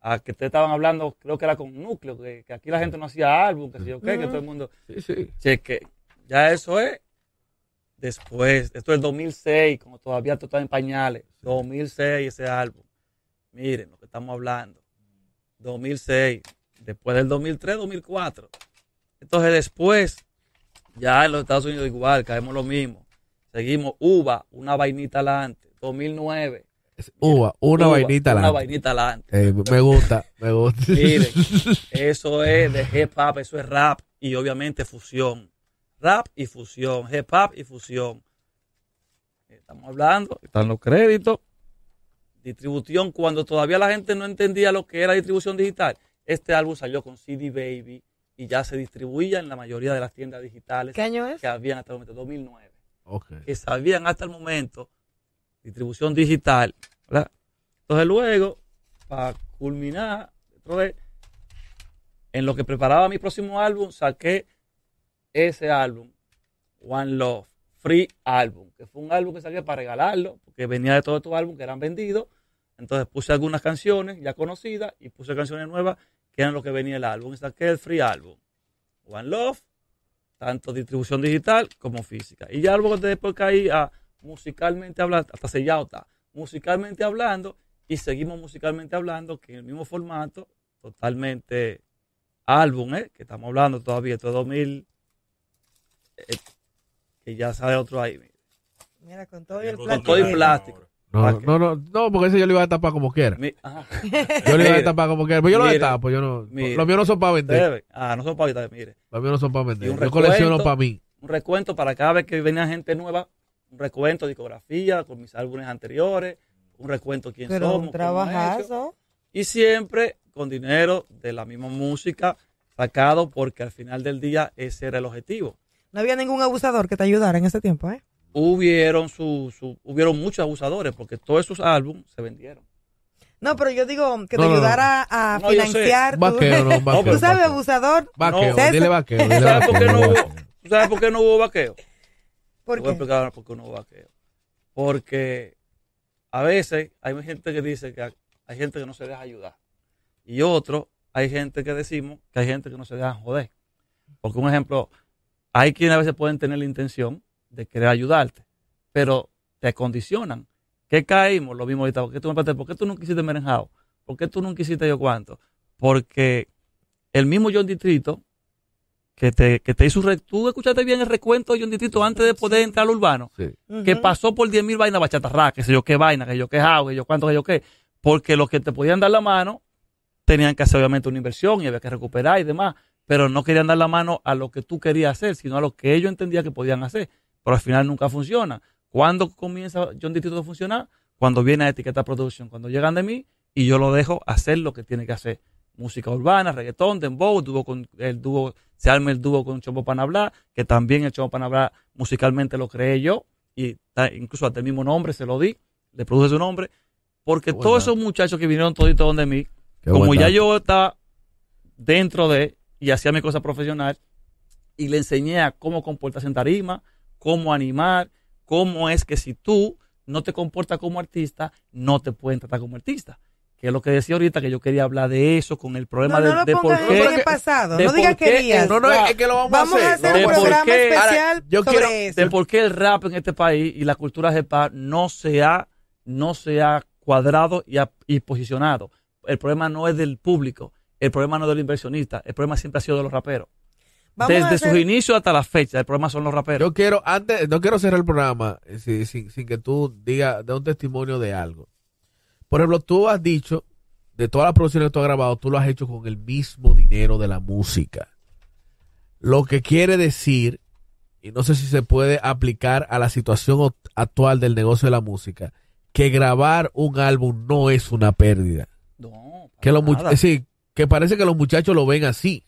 a que ustedes estaban hablando, creo que era con Núcleo, que, que aquí la gente no hacía álbum, que sé yo qué, que todo el mundo Sí, sí. cheque. Ya eso es después, esto es 2006, como todavía todo está en pañales. 2006 ese álbum. Miren lo que estamos hablando. 2006, después del 2003, 2004. Entonces después, ya en los Estados Unidos igual, caemos lo mismo. Seguimos, UVA, una vainita adelante. 2009. Uva, una Uva, vainita Una adelante. vainita adelante. Eh, me gusta, me gusta. Miren, eso es de hip hop, eso es rap y obviamente fusión. Rap y fusión, hip hop y fusión. Estamos hablando, están los créditos. Distribución, cuando todavía la gente no entendía lo que era distribución digital, este álbum salió con CD Baby y ya se distribuía en la mayoría de las tiendas digitales ¿Qué año es? que habían hasta el momento, 2009 Ok. que sabían hasta el momento distribución digital. Entonces luego, para culminar, vez, en lo que preparaba mi próximo álbum, saqué ese álbum, One Love, Free Album, que fue un álbum que saqué para regalarlo, porque venía de todos estos álbumes que eran vendidos. Entonces puse algunas canciones ya conocidas y puse canciones nuevas que eran lo que venía el álbum. Y saqué el Free Album, One Love, tanto distribución digital como física. Y ya luego después caí a musicalmente hablando, hasta sellado está, musicalmente hablando, y seguimos musicalmente hablando, que en el mismo formato, totalmente álbum, ¿eh? que estamos hablando todavía, esto es 2000, eh, que ya sale otro ahí. Mira, con todo y el Con plástico. todo y plástico. No, ¿Para no, no, no, porque ese yo lo iba a tapar como quiera. Mi-. Yo lo iba a tapar como quiera. Pero yo lo mire, destapo, yo no. mire. Los míos no son para vender. Debe. Ah, no son pavitas, mire. Los míos no son para vender. Yo colecciono para mí. un recuento para cada vez que venía gente nueva, un recuento de discografía con mis álbumes anteriores, un recuento quién Pero somos, un trabajazo. y siempre con dinero de la misma música sacado porque al final del día ese era el objetivo. No había ningún abusador que te ayudara en ese tiempo, ¿eh? Hubieron su, su- hubieron muchos abusadores porque todos esos álbumes se vendieron. No, pero yo digo que te No, no, no. ayudara a No, financiar. tu- Vaqueo, no, vaqueo. Tú sabes, vaqueo. abusador. Vaqueo, No. dile vaqueo. Dile ¿Sabes por qué vaqueo, no dile hubo, vaqueo. ¿tú ¿Sabes por qué no hubo vaqueo? ¿Por Te voy a qué? explicar por qué no hubo vaqueo. Porque a veces hay gente que dice que hay gente que no se deja ayudar. Y otro, hay gente que decimos que hay gente que no se deja joder. Porque un ejemplo, hay quienes a veces pueden tener la intención de querer ayudarte, pero te condicionan. ¿Qué caímos? Lo mismo ahorita. ¿Por qué tú, me ¿por qué tú no quisiste merenjado? ¿Por qué tú no quisiste yo cuánto? Porque el mismo John Distrito, que te, que te hizo... un re- ¿Tú escuchaste bien el recuento de John Distrito antes de poder entrar al urbano? Sí. que pasó por 10 mil vainas bachatarrá, que sé yo qué vaina, que yo qué jao, que yo cuánto, que yo qué. Porque los que te podían dar la mano tenían que hacer obviamente una inversión y había que recuperar y demás, pero no querían dar la mano a lo que tú querías hacer, sino a lo que ellos entendían que podían hacer. Pero al final nunca funciona. ¿Cuándo comienza John Distrito a funcionar? Cuando viene a etiqueta producción, cuando llegan de mí y yo lo dejo hacer lo que tiene que hacer. Música urbana, reggaetón, dembow, dúo con el dúo, se arma el dúo con Chombo Panabla, que también el Chombo Panabla musicalmente lo creé yo y incluso hasta el mismo nombre se lo di, le produje su nombre, porque Qué todos esos muchachos que vinieron toditos donde mí, Qué como ya yo estaba dentro de y hacía mi cosa profesional y le enseñé a cómo comportarse en tarima, cómo animar, cómo es que si tú no te comportas como artista, no te pueden tratar como artista. Que es lo que decía ahorita, que yo quería hablar de eso, con el problema no, no de, lo de por pongas qué. en el pasado. de No digas querías. No, no, es que lo vamos, Vamos a hacer. hacer de un por programa qué- especial Ahora, yo sobre quiero- eso. de por qué el rap en este país y la cultura hip hop no se ha, no se ha cuadrado y, ha- y posicionado. El problema no es del público, el problema no es del inversionista, el problema siempre ha sido de los raperos. Vamos a Desde hacer- sus inicios hasta la fecha, el problema son los raperos. Yo quiero, antes, no quiero cerrar el programa eh, sin, sin- sin que tú digas, de un testimonio de algo. Por ejemplo, tú has dicho, de todas las producciones que tú has grabado, tú lo has hecho con el mismo dinero de la música. Lo que quiere decir, y no sé si se puede aplicar a la situación actual del negocio de la música, que grabar un álbum no es una pérdida. no, Que nada. sí, que parece que los muchachos lo ven así.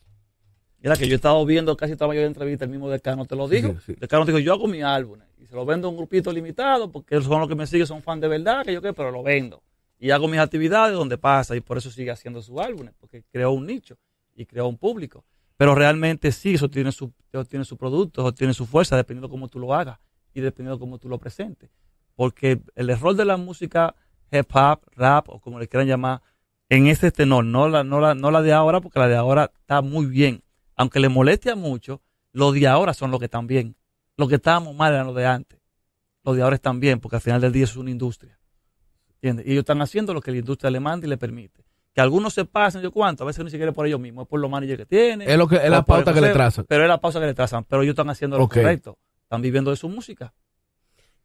Mira que yo he estado viendo casi toda la mayoría de entrevistas, el mismo Decano te lo dijo. Sí, sí. Decano dijo, yo hago mis álbumes y se lo vendo a un grupito limitado porque son los que me siguen, son fan de verdad, que yo qué, pero lo vendo. Y hago mis actividades donde pasa y por eso sigue haciendo sus álbumes, porque creó un nicho y creó un público. Pero realmente sí, eso tiene su, eso tiene su producto, eso tiene su fuerza, dependiendo cómo tú lo hagas y dependiendo cómo tú lo presentes. Porque el error de la música hip hop, rap o como le quieran llamar, en ese tenor, no la, no la, no la de ahora, porque la de ahora está muy bien. Aunque le moleste a mucho, los de ahora son los que están bien. Los que estábamos mal eran los de antes. Los de ahora están bien, porque al final del día es una industria. ¿Entiendes? Y ellos están haciendo lo que la industria le manda y le permite. Que algunos se pasen, yo cuánto, a veces ni siquiera es por ellos mismos, es por los managers que tienen. Es, lo que, es la pauta que le trazan. Pero es la pausa que le trazan. Pero ellos están haciendo lo correcto. Están viviendo de su música.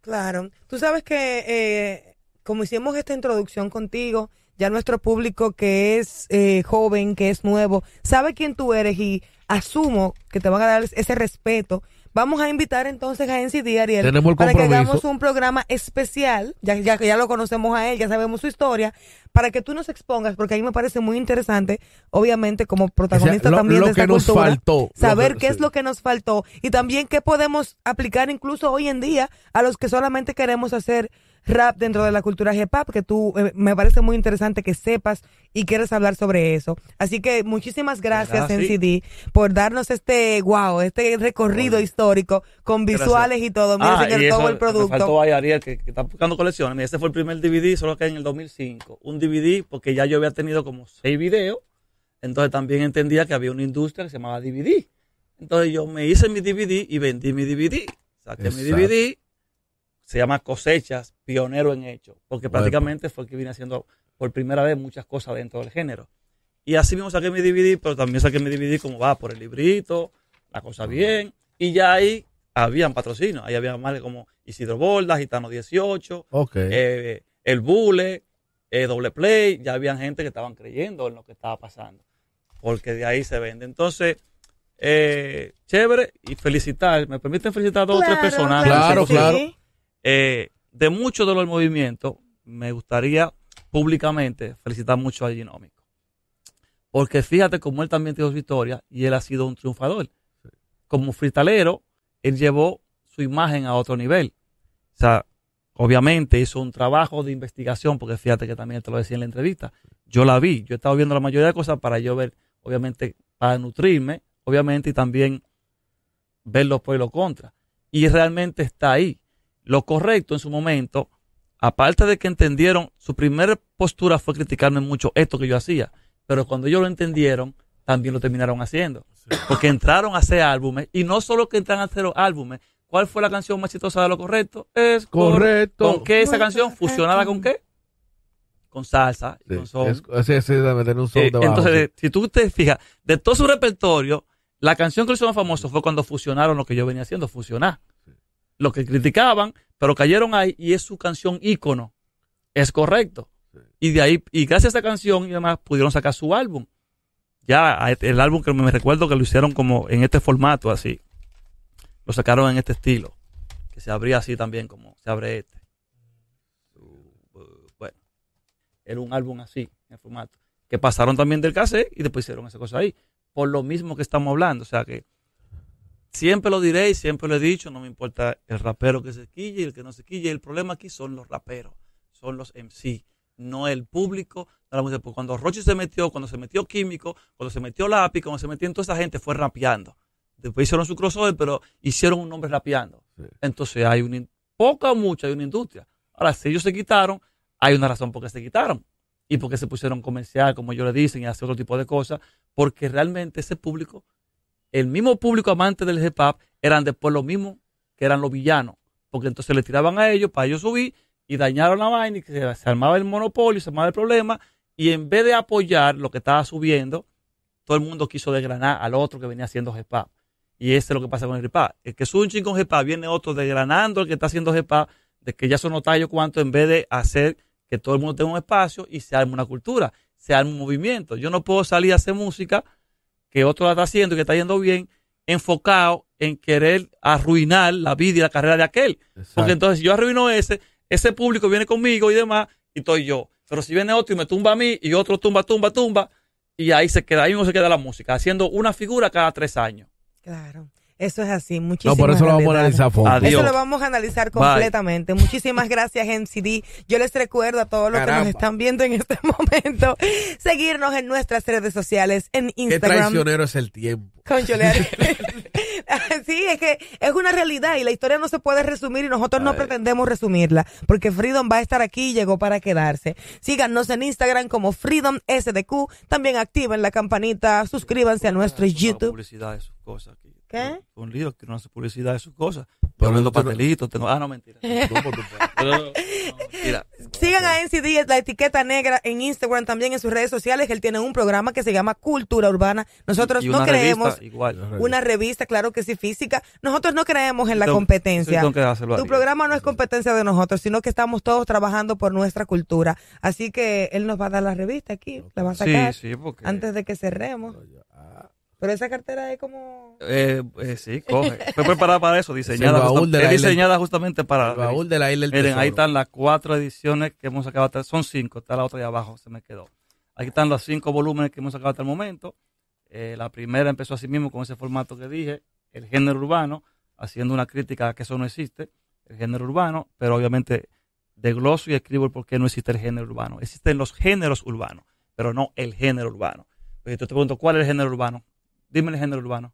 Claro. Tú sabes que eh, como hicimos esta introducción contigo, ya nuestro público que es eh, joven, que es nuevo, sabe quién tú eres y asumo que te van a dar ese respeto. Vamos a invitar entonces a NCD Ariel Tenemos el para que hagamos un programa especial, ya, ya que ya lo conocemos a él, ya sabemos su historia, para que tú nos expongas, porque a mí me parece muy interesante, obviamente como protagonista O sea, lo- también lo de esta que nos cultura, faltó, saber que- qué sí. es lo que nos faltó y también qué podemos aplicar incluso hoy en día a los que solamente queremos hacer rap dentro de la cultura hip hop, que tú eh, me parece muy interesante que sepas y quieres hablar sobre eso. Así que muchísimas gracias, ¿Verdad? Sí. NCD, por darnos este wow, este recorrido histórico con Gracias. visuales y todo. Mira, señor, y todo eso el Me producto. faltó ahí Ariel, que, que está buscando colecciones. Mira, ese fue el primer DVD, solo que en el 2005. Un DVD, porque ya yo había tenido como seis videos. Entonces también entendía que había una industria que se llamaba DVD. Entonces yo me hice mi DVD y vendí mi DVD. Saqué mi. DVD. Se llama Cosechas, pionero en hecho. Porque Bueno. prácticamente fue el que vine haciendo por primera vez muchas cosas dentro del género. Y así mismo saqué mi DVD, pero también saqué mi DVD como va, por el librito, la cosa bien. Y ya ahí habían patrocinios. Ahí había más como Isidro Borda, Gitano 18, Ok. eh, El Bule, eh, Doble Play. Ya habían gente que estaban creyendo en lo que estaba pasando. Porque de ahí se vende. Entonces, eh, chévere y felicitar. ¿Me permiten felicitar a dos o tres personas? Claro, claro. sí. Eh, de muchos de los movimientos, me gustaría públicamente felicitar mucho a Ginómico. Porque fíjate cómo él también tiene su historia y él ha sido un triunfador. Como fritalero, él llevó su imagen a otro nivel. O sea, obviamente hizo un trabajo de investigación, porque fíjate que también te lo decía en la entrevista. Yo la vi, yo he estado viendo la mayoría de cosas para yo ver, obviamente, para nutrirme, obviamente, y también ver los pros y los contras. Y realmente está ahí. Lo correcto en su momento, aparte de que entendieron, su primera postura fue criticarme mucho esto que yo hacía, pero cuando ellos lo entendieron, también lo terminaron haciendo. Porque entraron a hacer álbumes, y no solo que entran a hacer álbumes, ¿cuál fue la canción más exitosa de lo correcto? Es cor- Correcto. ¿Con qué esa canción? ¿Fusionada con qué? Con salsa y Sí, con son. es- un son Eh, debajo, entonces, sí. si tú te fijas, de todo su repertorio, la canción que lo hizo más famoso fue cuando fusionaron lo que yo venía haciendo, fusionar. Lo que criticaban, pero cayeron ahí y es su canción ícono. Es correcto. Y de ahí, y gracias a esa canción y demás, pudieron sacar su álbum. Ya, el álbum que me recuerdo que lo hicieron como en este formato así. Lo sacaron en este estilo. Que se abría así también como se abre este. Bueno, era un álbum así, en formato. Que pasaron también del cassette y después hicieron esa cosa ahí. Por lo mismo que estamos hablando. O sea que siempre lo diré y siempre lo he dicho, no me importa el rapero que se quille y el que no se quille. El problema aquí son los raperos, son los MC, no el público. de la música. Porque Cuando Rochi se metió, cuando se metió Químico, cuando se metió Lápiz, cuando se metió en toda esa gente, fue rapeando. Después hicieron su crossover, pero hicieron un nombre rapeando. Sí. Entonces hay una, poca o mucha, hay una industria. Ahora, si ellos se quitaron, hay una razón por qué se quitaron y por qué se pusieron comercial, como ellos le dicen, y hacer otro tipo de cosas, porque realmente ese público, el mismo público amante del hip hop, eran después los mismos que eran los villanos, porque entonces le tiraban a ellos para ellos subir y dañaron la vaina y que se, armaba el monopolio, se armaba el problema, y en vez de apoyar lo que estaba subiendo, todo el mundo quiso desgranar al otro que venía haciendo hip hop. Y eso es lo que pasa con el hip hop. El que sube un ching con hip hop, viene otro desgranando el que está haciendo hip hop, de que ya son notallos cuanto en vez de hacer que todo el mundo tenga un espacio y se arme una cultura, se arme un movimiento. Yo no puedo salir a hacer música que otro la está haciendo y que está yendo bien, enfocado en querer arruinar la vida y la carrera de aquel. Porque entonces si yo arruino ese, ese público viene conmigo y demás, y estoy yo. Pero si viene otro y me tumba a mí y otro tumba, tumba, tumba, y ahí se queda, ahí mismo se queda la música, haciendo una figura cada tres años. Claro. Eso es así, muchísimas No, por eso lo vamos a analizar a fondo. Adiós. Eso lo vamos a analizar completamente. Muchísimas gracias, MCD. Yo les recuerdo a todos los que nos están viendo en este momento, seguirnos en nuestras redes sociales, en Qué Instagram. traicionero es el tiempo. Le- sí, es que es una realidad y la historia no se puede resumir y nosotros no pretendemos resumirla porque Freedom va a estar aquí y llegó para quedarse. Síganos en Instagram como Freedom SDQ, también activen la campanita, suscríbanse a nuestro YouTube. publicidad de sus cosas. aquí. ¿Qué? Un lío que no hace publicidad de sus cosas. Yo vendo pastelitos, tengo. Ah, no, mentira. Sigan a NCD, la etiqueta negra en Instagram, también en sus redes sociales. Él tiene un programa que se llama Cultura Urbana. Nosotros Y no creemos revista igual. una revista, claro que sí, física. Nosotros no creemos en la Tengo- competencia. sí, tengo que hacerlo Tu ahí. programa no es competencia de nosotros, sino que estamos todos trabajando por nuestra cultura. Así que él nos va a dar la revista aquí, la va a sacar Sí, sí, porque. antes de que cerremos. Pero esa cartera es como... Eh, eh, sí, coge. Fue preparada para eso, diseñada, Es justa- isla. diseñada justamente para. El baúl de la isla del Miren, ahí están las cuatro ediciones que hemos sacado hasta, son cinco, está la otra ahí abajo, se me quedó. Aquí están los cinco volúmenes que hemos sacado hasta el momento. Eh, la primera empezó así mismo con ese formato que dije, el género urbano, haciendo una crítica a que eso no existe, el género urbano, pero obviamente desgloso y escribo el por qué no existe el género urbano. Existen los géneros urbanos, pero no el género urbano. Pero yo te pregunto, ¿cuál es el género urbano? Dime el género urbano.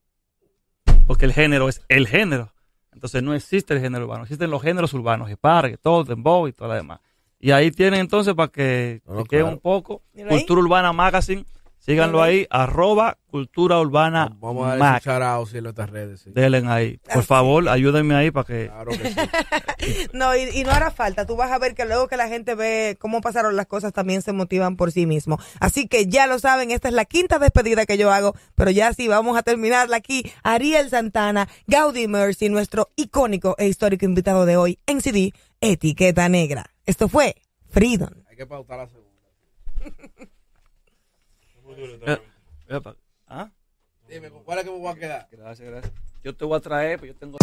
Porque el género es el género. Entonces no existe el género urbano, existen los géneros urbanos, hipar, todo, dembow y todo lo demás. Y ahí tienen entonces para que No, no, chequeen claro. un poco. Cultura Urbana Magazine, síganlo ahí. arroba Cultura Urbana Vamos a dar Mag. ese shout sí, en nuestras redes. Sí. Denle ahí. Por favor, ayúdenme ahí para que... Claro que sí. No, y, y no hará falta. Tú vas a ver que luego que la gente ve cómo pasaron las cosas, también se motivan por sí mismos. Así que ya lo saben, esta es la quinta despedida que yo hago, pero ya sí, vamos a terminarla aquí. Ariel Santana, Gaudi Mercy, nuestro icónico e histórico invitado de hoy en CD, Etiqueta Negra. Esto fue Freedom. Hay que pautar la segunda. Eh, ¿Ah? Dime, ¿cuál es que me voy a quedar? Gracias, gracias. Yo te voy a traer, pues yo tengo.